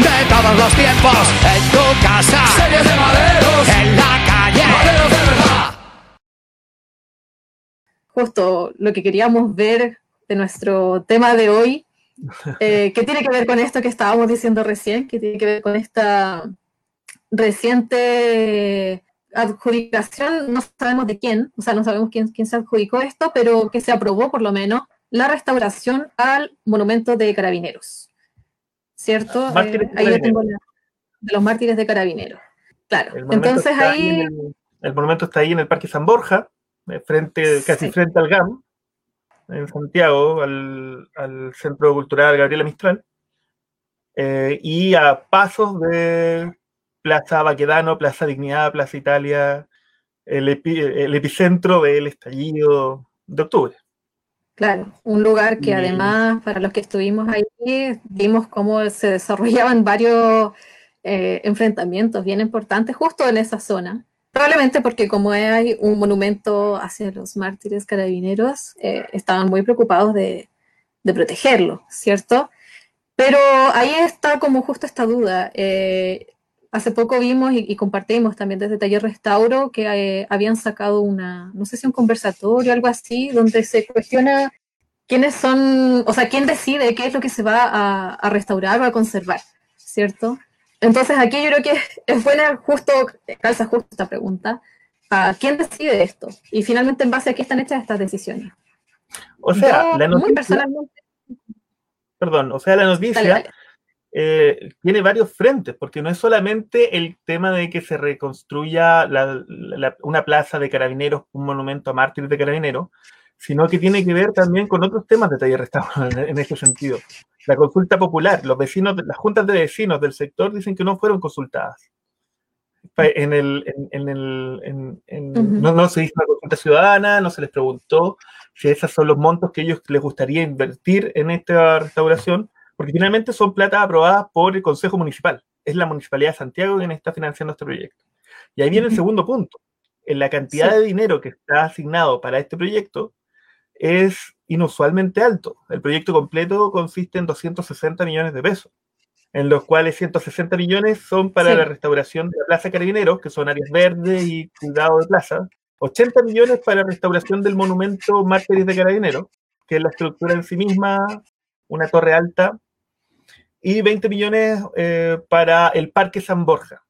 de todos los tiempos. En tu casa, series de maderos. En la calle, maderos de verdad. Justo lo que queríamos ver de nuestro tema de hoy, eh, que tiene que ver con esto que estábamos diciendo recién, que tiene que ver con esta reciente adjudicación, no sabemos de quién, o sea, no sabemos quién, quién se adjudicó esto, pero que se aprobó por lo menos la restauración al monumento de carabineros. ¿Cierto? Mártires Eh, ahí yo tengo la- de los mártires de carabineros. Claro. El Entonces ahí, en el, el monumento está ahí en el Parque San Borja, eh, frente, casi Sí. frente al GAM, en Santiago, al, al Centro Cultural Gabriela Mistral, eh, y a pasos de Plaza Baquedano, Plaza Dignidad, Plaza Italia, el, epi- el epicentro del estallido de octubre. Claro, un lugar que además, para los que estuvimos ahí, vimos cómo se desarrollaban varios eh, enfrentamientos bien importantes justo en esa zona. Probablemente porque como hay un monumento hacia los mártires carabineros, eh, estaban muy preocupados de, de protegerlo, ¿cierto? Pero ahí está como justo esta duda. Eh, hace poco vimos y, y compartimos también desde Taller Restauro que eh, habían sacado una, no sé si un conversatorio o algo así, donde se cuestiona quiénes son, o sea, quién decide qué es lo que se va a, a restaurar o a conservar, ¿cierto? Entonces aquí yo creo que es buena, justo, calza justo esta pregunta, ¿a quién decide esto? Y finalmente en base a qué están hechas estas decisiones. O sea, Yo, la muy noticia, personalmente, perdón, o sea, la noticia dale, dale. Eh, tiene varios frentes, porque no es solamente el tema de que se reconstruya la- la- una plaza de carabineros, un monumento a mártires de carabineros, sino que tiene que ver también con otros temas de taller restauro en, ese sentido. La consulta popular, los vecinos, las juntas de vecinos del sector dicen que no fueron consultadas. En el, en, en el, en- en- Ujú. no, no se hizo una consulta ciudadana, no se les preguntó si esos son los montos que ellos les gustaría invertir en esta restauración, porque finalmente son plata aprobadas por el Consejo Municipal. Es la Municipalidad de Santiago quien está financiando este proyecto. Y ahí viene el segundo punto. En la cantidad Sí. de dinero que está asignado para este proyecto es inusualmente alto. El proyecto completo consiste en 260 millones de pesos, en los cuales 160 millones son para Sí. la restauración de la Plaza Carabineros, que son áreas verdes y cuidado de plaza, 80 millones para la restauración del monumento Mártires de Carabineros, que es la estructura en sí misma, una torre alta, y 20 millones eh, para el Parque San Borja,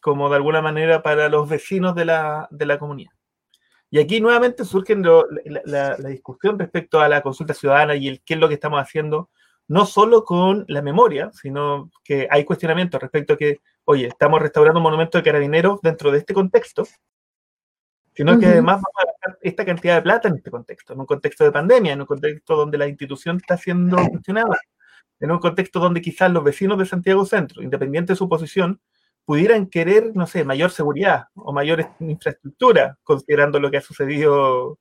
como de alguna manera para los vecinos de la, de la comunidad. Y aquí nuevamente surge la, la- la discusión respecto a la consulta ciudadana y el qué es lo que estamos haciendo, no solo con la memoria, sino que hay cuestionamientos respecto a que, oye, estamos restaurando un monumento de carabineros dentro de este contexto, sino que Ujú. además vamos a gastar esta cantidad de plata en este contexto, en un contexto de pandemia, en un contexto donde la institución está siendo cuestionada, en un contexto donde quizás los vecinos de Santiago Centro, independiente de su posición, pudieran querer, no sé, mayor seguridad o mayor est- infraestructura, considerando lo que ha sucedido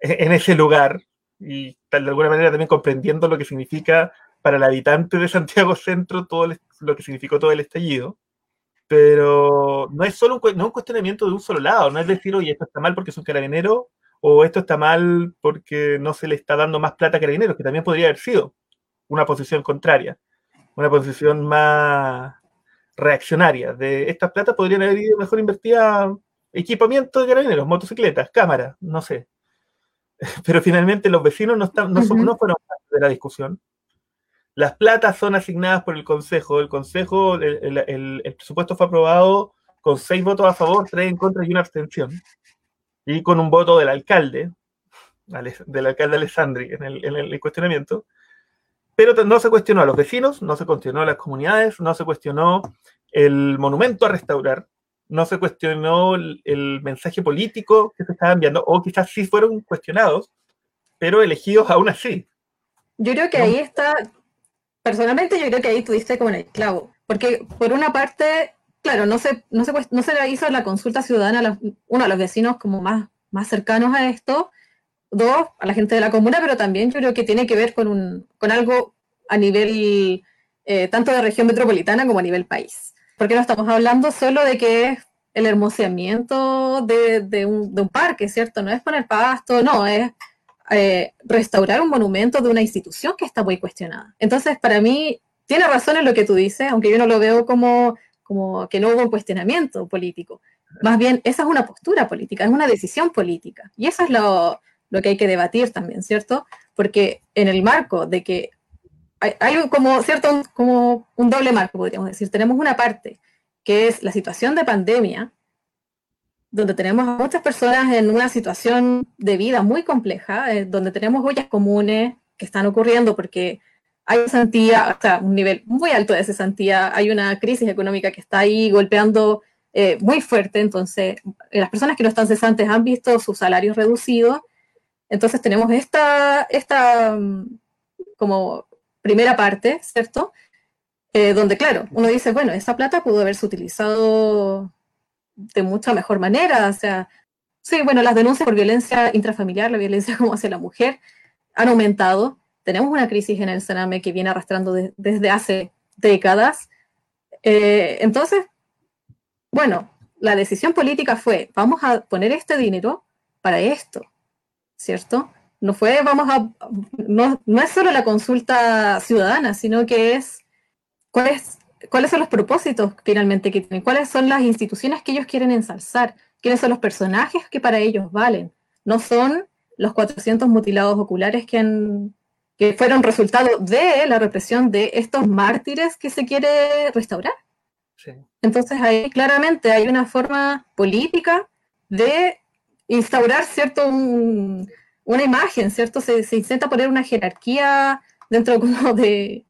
e- en ese lugar y de alguna manera también comprendiendo lo que significa para el habitante de Santiago Centro todo el- lo que significó todo el estallido. pero no es solo un, no un cuestionamiento de un solo lado, no es decir, oye, esto está mal porque es un carabinero, o esto está mal porque no se le está dando más plata a carabineros, que también podría haber sido una posición contraria, una posición más reaccionaria. De estas platas podrían haber ido mejor invertida equipamiento de carabineros, motocicletas, cámaras, no sé. Pero finalmente los vecinos no, están, no, son- no fueron parte de la discusión. Las platas son asignadas por el Consejo. El Consejo, el, el- presupuesto fue aprobado con seis votos a favor, tres en contra y una abstención. Y con un voto del alcalde, del alcalde Alessandri en el, en el cuestionamiento. Pero no se cuestionó a los vecinos, no se cuestionó a las comunidades, no se cuestionó el monumento a restaurar, no se cuestionó el, el mensaje político que se estaba enviando, o quizás sí fueron cuestionados, pero elegidos aún así. Yo creo que No. ahí está, personalmente yo creo que ahí tuviste como en el clavo, porque por una parte, claro, no se, no se, no se le hizo la consulta ciudadana a los, uno, a los vecinos como más, más cercanos a esto, dos, a la gente de la comuna, pero también yo creo que tiene que ver con, un, con algo a nivel eh, tanto de región metropolitana como a nivel país. Porque no estamos hablando solo de que es el hermoseamiento de, de un, parque, ¿cierto? No es poner pasto, no, es eh, restaurar un monumento de una institución que está muy cuestionada. Entonces, para mí, tiene razón en lo que tú dices, aunque yo no lo veo como, como que no hubo un cuestionamiento político. Más bien, esa es una postura política, es una decisión política. Y eso es lo, lo que hay que debatir también, ¿cierto? Porque en el marco de que hay, hay como, ¿cierto? Como un doble marco, podríamos decir. Tenemos una parte que es la situación de pandemia, donde tenemos a muchas personas en una situación de vida muy compleja, eh, donde tenemos ollas comunes que están ocurriendo porque hay cesantía, o sea, un nivel muy alto de cesantía, hay una crisis económica que está ahí golpeando eh, muy fuerte, entonces las personas que no están cesantes han visto sus salarios reducidos, entonces tenemos esta, esta mm, como primera parte, ¿cierto? Eh, donde, claro, uno dice, bueno, esa plata pudo haberse utilizado de mucha mejor manera, o sea, sí, bueno, las denuncias por violencia intrafamiliar, la violencia como hacia la mujer, han aumentado. Tenemos una crisis en el Sename que viene arrastrando de- desde hace décadas. Eh, entonces, bueno, la decisión política fue, vamos a poner este dinero para esto, ¿cierto? No fue, vamos a, no, no es solo la consulta ciudadana, sino que es, ¿cuál es cuáles son los propósitos finalmente que tienen, cuáles son las instituciones que ellos quieren ensalzar, quiénes son los personajes que para ellos valen. No son los 400 mutilados oculares que, han, que fueron resultado de la represión de estos mártires que se quiere restaurar. Sí. Entonces ahí claramente hay una forma política de instaurar cierto un, una imagen, ¿cierto? Se, intenta poner una jerarquía dentro de,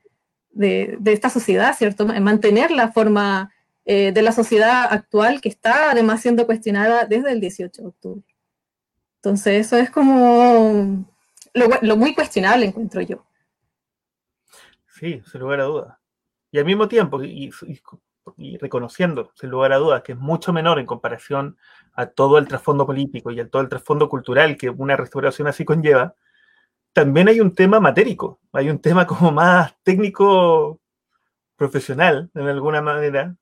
de, de esta sociedad, ¿cierto? Mantener la forma eh, de la sociedad actual que está además siendo cuestionada desde el 18 de octubre. Entonces eso es como lo, muy cuestionable, encuentro yo. Sí, sin lugar a dudas. Y al mismo tiempo, y, y, y, reconociendo, sin lugar a dudas, que es mucho menor en comparación a todo el trasfondo político y a todo el trasfondo cultural que una restauración así conlleva, también hay un tema matérico, hay un tema como más técnico profesional, en alguna manera,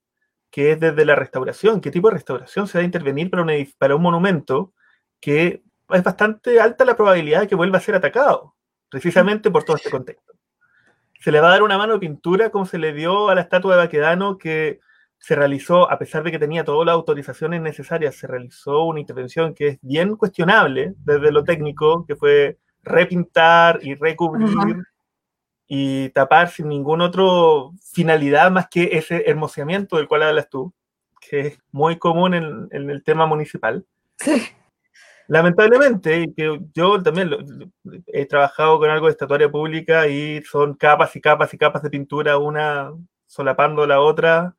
que es desde la restauración. ¿Qué tipo de restauración se va a intervenir para un, para un monumento que es bastante alta la probabilidad de que vuelva a ser atacado, precisamente por todo este contexto? Se le va a dar una mano de pintura como se le dio a la estatua de Baquedano que se realizó, a pesar de que tenía todas las autorizaciones necesarias, se realizó una intervención que es bien cuestionable desde lo técnico, que fue repintar y recubrir uh -huh. y tapar sin ninguna otra finalidad más que ese hermoseamiento del cual hablas tú, que es muy común en, en el tema municipal. Sí. Lamentablemente, que yo también lo, he trabajado con algo de estatuaria pública y son capas y capas y capas de pintura, una solapando la otra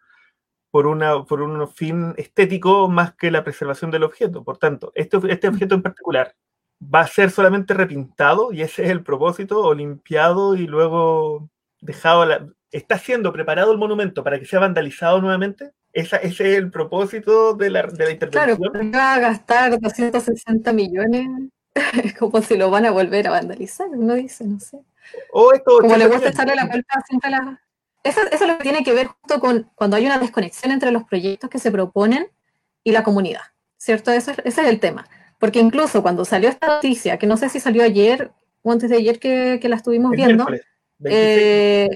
por, una, por un fin estético más que la preservación del objeto. Por tanto, este, este objeto en particular va a ser solamente repintado y ese es el propósito, o limpiado y luego dejado, la, está siendo preparado el monumento para que sea vandalizado nuevamente. Esa, ese es el propósito de la, de la intervención. Claro, va a gastar 260 millones, es como si lo van a volver a vandalizar, uno dice, no sé. O esto como le gusta echarle la culpa siempre a la... eso, eso es lo que tiene que ver justo con cuando hay una desconexión entre los proyectos que se proponen y la comunidad, ¿cierto? Ese, ese es el tema. Porque incluso cuando salió esta noticia, que no sé si salió ayer o antes de ayer que, que la estuvimos El viendo, miércoles, 26. eh,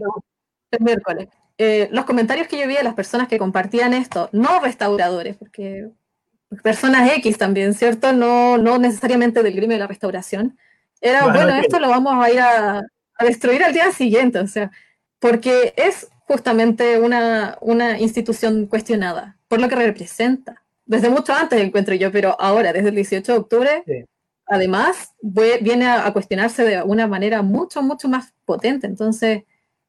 el miércoles, eh, los comentarios que yo vi de las personas que compartían esto, no restauradores, porque personas X también, ¿cierto? No, no necesariamente del gremio de la restauración, era, Bueno, esto lo vamos a ir a, a destruir al día siguiente, o sea, porque es justamente una, una institución cuestionada por lo que representa. Desde mucho antes encuentro yo, pero ahora, desde el 18 de octubre, Sí. además viene a, a cuestionarse de una manera mucho, mucho más potente. Entonces,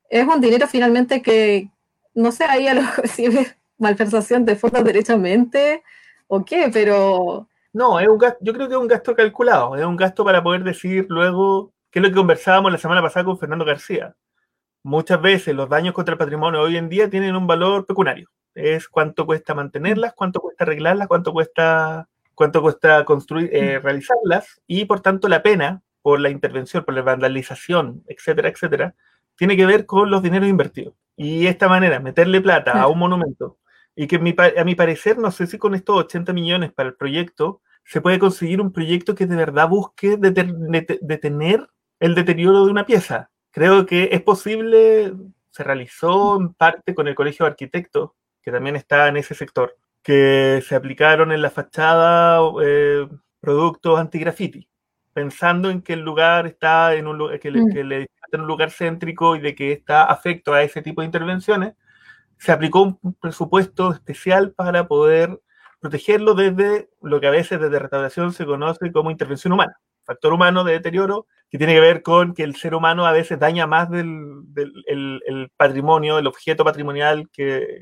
es un dinero finalmente que, no sé, ahí a lo es malversación de fondos derechamente o qué, pero No, es un gasto, yo creo que es un gasto calculado, es un gasto para poder decir luego, que es lo que conversábamos la semana pasada con Fernando García. Muchas veces los daños contra el patrimonio hoy en día tienen un valor pecuniario. Es cuánto cuesta mantenerlas, cuánto cuesta arreglarlas, cuánto cuesta, cuánto cuesta construir, eh, realizarlas, y por tanto la pena por la intervención, por la vandalización, etcétera, etcétera, tiene que ver con los dineros invertidos. Y esta manera, meterle plata a un monumento, y que a mi parecer, no sé si con estos 80 millones para el proyecto, se puede conseguir un proyecto que de verdad busque detener el deterioro de una pieza. Creo que es posible, se realizó en parte con el Colegio de Arquitectos, que también está en ese sector, que se aplicaron en la fachada eh, productos anti-graffiti, pensando en que el lugar está en un, que, le- Mm. que edificio está en un lugar céntrico y de que está afecto a ese tipo de intervenciones, se aplicó un presupuesto especial para poder protegerlo desde lo que a veces desde restauración se conoce como intervención humana, factor humano de deterioro, que tiene que ver con que el ser humano a veces daña más del, del- el, el patrimonio, el objeto patrimonial que,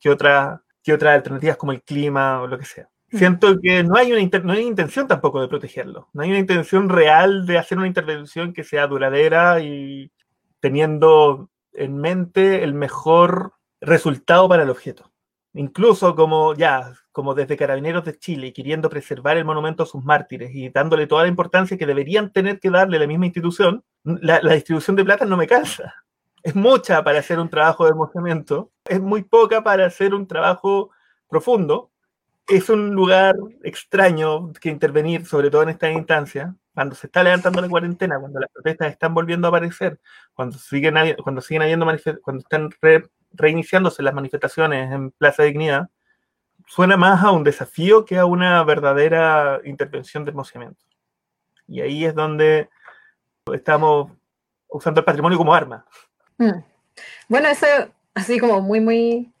que, otra- que otras alternativas como el clima o lo que sea. Siento que no hay, una no hay intención tampoco de protegerlo, no hay una intención real de hacer una intervención que sea duradera y teniendo en mente el mejor resultado para el objeto. Incluso como ya, como desde Carabineros de Chile, queriendo preservar el monumento a sus mártires y dándole toda la importancia que deberían tener que darle la misma institución, la, la distribución de plata no me cansa. Es mucha para hacer un trabajo de hermosamiento, es muy poca para hacer un trabajo profundo. Es un lugar extraño que intervenir, sobre todo en esta instancia, cuando se está levantando la cuarentena, cuando las protestas están volviendo a aparecer, cuando siguen, cuando siguen habiendo cuando están re- reiniciándose las manifestaciones en Plaza Dignidad, suena más a un desafío que a una verdadera intervención de hermosamiento. Y ahí es donde estamos usando el patrimonio como arma. Mm. Bueno, eso así como muy, muy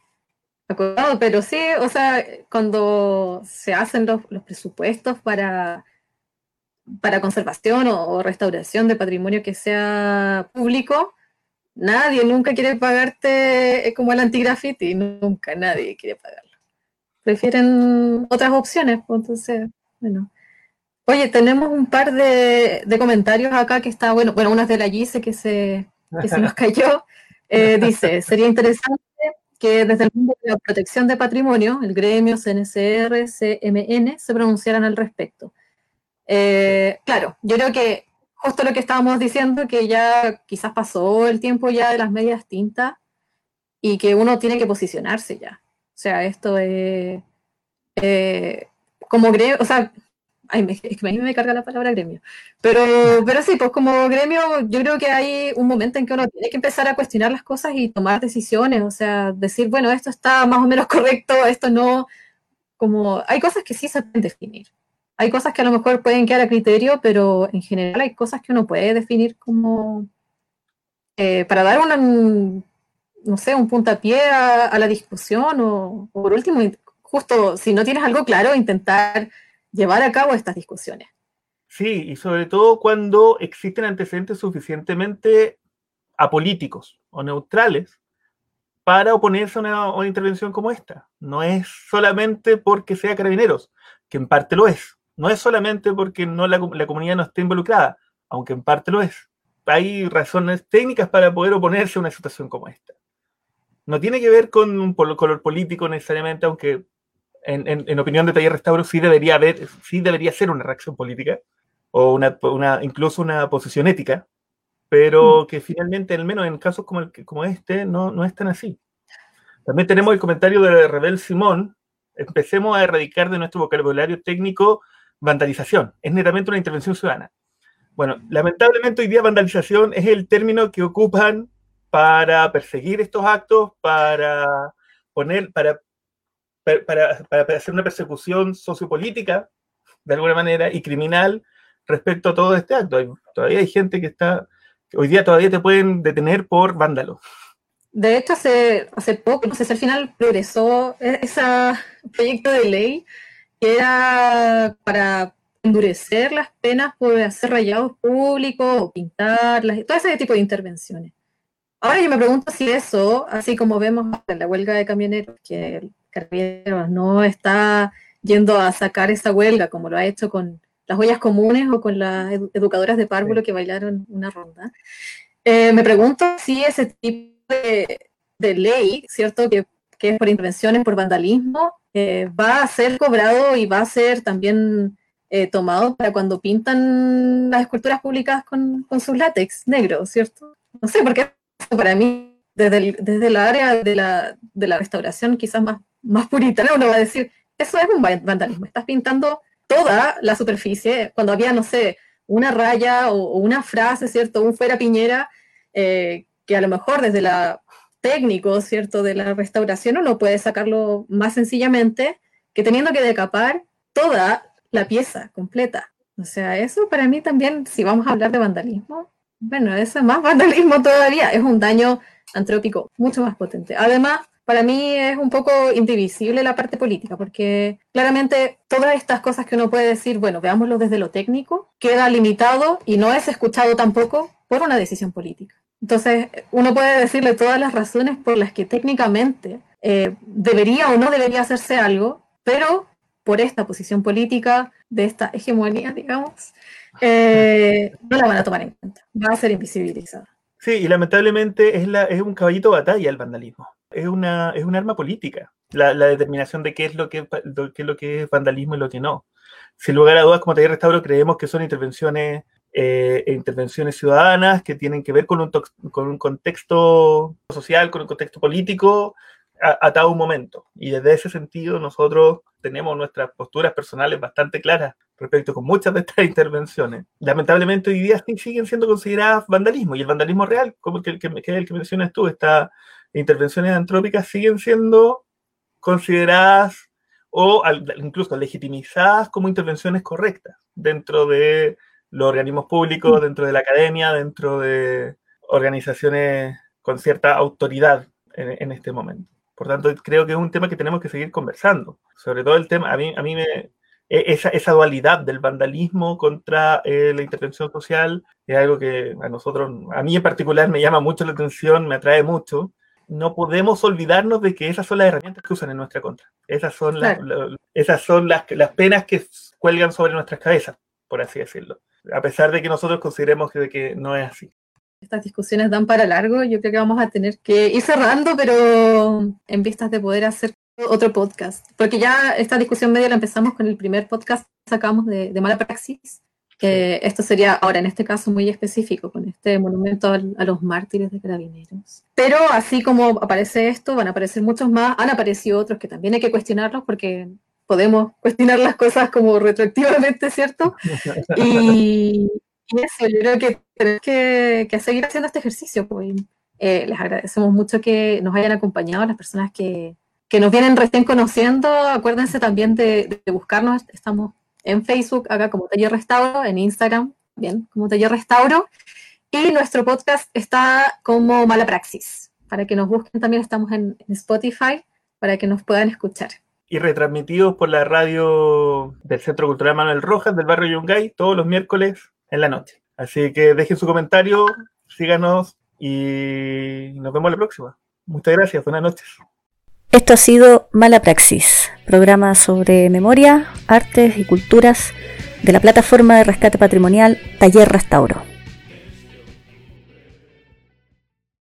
acordado, pero sí, o sea, cuando se hacen los, los presupuestos para, para conservación o, restauración de patrimonio que sea público, nadie nunca quiere pagarte eh, como el antigraffiti, nunca nadie quiere pagarlo. Prefieren otras opciones, pues, entonces, bueno. Oye, tenemos un par de, de comentarios acá que está, bueno, bueno, unas de la Gise que se, que se nos cayó. Eh, dice, sería interesante que desde el mundo de la protección de patrimonio, el gremio, CNCR, CMN, se pronunciaran al respecto. Eh, claro, yo creo que justo lo que estábamos diciendo, que ya quizás pasó el tiempo ya de las medias tintas y que uno tiene que posicionarse ya. O sea, esto es eh, como gremio, o sea, ay, me, es que a mí me carga la palabra gremio, pero, pero sí, pues como gremio yo creo que hay un momento en que uno tiene que empezar a cuestionar las cosas y tomar decisiones, o sea, decir, bueno, esto está más o menos correcto, esto no, como hay cosas que sí se pueden definir. Hay cosas que a lo mejor pueden quedar a criterio, pero en general hay cosas que uno puede definir como eh, para dar una, no sé, un puntapié a, la discusión o, por último, justo si no tienes algo claro, intentar llevar a cabo estas discusiones. Sí, y sobre todo cuando existen antecedentes suficientemente apolíticos o neutrales para oponerse a una, intervención como esta. No es solamente porque sea carabineros, que en parte lo es. No es solamente porque no la comunidad no esté involucrada, aunque en parte lo es. Hay razones técnicas para poder oponerse a una situación como esta. No tiene que ver con un color político necesariamente, aunque en, en- en opinión de Taller Restauro sí debería haber, sí debería ser una reacción política, o una, una- incluso una posición ética, pero que finalmente, al menos en casos como, el, como este, no, no es tan así. También tenemos el comentario de Rebel Simón. Empecemos a erradicar de nuestro vocabulario técnico vandalización. Es netamente una intervención ciudadana. Bueno, lamentablemente hoy día vandalización es el término que ocupan para perseguir estos actos, para poner, para, para, hacer una persecución sociopolítica, de alguna manera, y criminal respecto a todo este acto. todavía hay gente que está, hoy día todavía te pueden detener por vándalo. De hecho, hace, hace poco, no sé si al final progresó e-, ese proyecto de ley que era para endurecer las penas por hacer rayados públicos o pintarlas, todo ese tipo de intervenciones. Ahora yo me pregunto si eso, así como vemos en la huelga de camioneros, que el carabinero no está yendo a sacar esa huelga como lo ha hecho con las huellas comunes o con las educadoras de párvulo que bailaron una ronda, eh, me pregunto si ese tipo de, ley, ¿cierto? Que, que, es por intervenciones, por vandalismo, eh, va a ser cobrado y va a ser también eh, tomado para cuando pintan las esculturas públicas con, con sus látex negros, ¿cierto? No sé, porque para mí, desde el, desde área de la, de la restauración quizás más, más puritana, uno va a decir, eso es un vandalismo, estás pintando toda la superficie, cuando había, no sé, una raya o, una frase, ¿cierto? Un fuera piñera, eh, que a lo mejor desde la técnico, ¿cierto? De la restauración uno puede sacarlo más sencillamente que teniendo que decapar toda la pieza completa. O sea, eso para mí también, si vamos a hablar de vandalismo, bueno, eso es más vandalismo todavía, es un daño antrópico mucho más potente. Además, para mí es un poco indivisible la parte política, porque claramente todas estas cosas que uno puede decir, bueno, veámoslo desde lo técnico, queda limitado y no es escuchado tampoco por una decisión política. Entonces, uno puede decirle todas las razones por las que técnicamente eh, debería o no debería hacerse algo, pero por esta posición política, de esta hegemonía, digamos, eh, no la van a tomar en cuenta, va a ser invisibilizada. Sí, y lamentablemente es, la, es un caballito de batalla el vandalismo. Es una, es un arma política, la, la determinación de qué es lo que, qué es lo que es vandalismo y lo que no. Sin lugar a dudas, como taller restauro, creemos que son intervenciones eh, intervenciones ciudadanas que tienen que ver con un, con un contexto social, con un contexto político atado un momento. Y desde ese sentido nosotros tenemos nuestras posturas personales bastante claras respecto con muchas de estas intervenciones. Lamentablemente hoy día siguen siendo consideradas vandalismo y el vandalismo real, como el que, que, el que mencionas tú, estas intervenciones antrópicas siguen siendo consideradas o incluso legitimizadas como intervenciones correctas dentro de los organismos públicos, dentro de la academia, dentro de organizaciones con cierta autoridad en este momento. Por tanto, creo que es un tema que tenemos que seguir conversando. Sobre todo el tema, a mí, a mí me, e, esa, esa dualidad del vandalismo contra eh, la intervención social es algo que a nosotros, a mí en particular, me llama mucho la atención, me atrae mucho. No podemos olvidarnos de que esas son las herramientas que usan en nuestra contra. Esas son, las, esas son las, las penas que cuelgan sobre nuestras cabezas, por así decirlo. A pesar de que nosotros consideremos que, que no es así estas discusiones dan para largo. Yo creo que vamos a tener que ir cerrando, pero en vistas de poder hacer otro podcast. Porque ya esta discusión media la empezamos con el primer podcast que sacamos de, mala praxis. Que esto sería ahora en este caso muy específico, con este monumento a los mártires de carabineros. Pero así como aparece esto, van a aparecer muchos más, han aparecido otros que también hay que cuestionarlos porque podemos cuestionar las cosas como retroactivamente, ¿cierto? Y eso, yo creo que tenemos que, seguir haciendo este ejercicio. Pues. Eh, les agradecemos mucho que nos hayan acompañado, las personas que, nos vienen recién conociendo. Acuérdense también de, buscarnos. Estamos en Facebook, acá como Taller Restauro, en Instagram, bien, como Taller Restauro. Y nuestro podcast está como Mala Praxis. Para que nos busquen también estamos en, Spotify para que nos puedan escuchar y retransmitidos por la radio del Centro Cultural Manuel Rojas del barrio Yungay todos los miércoles en la noche. Así que dejen su comentario, síganos y nos vemos la próxima. Muchas gracias, buenas noches. Esto ha sido Mala Praxis, programa sobre memoria, artes y culturas de la plataforma de rescate patrimonial Taller Restauro.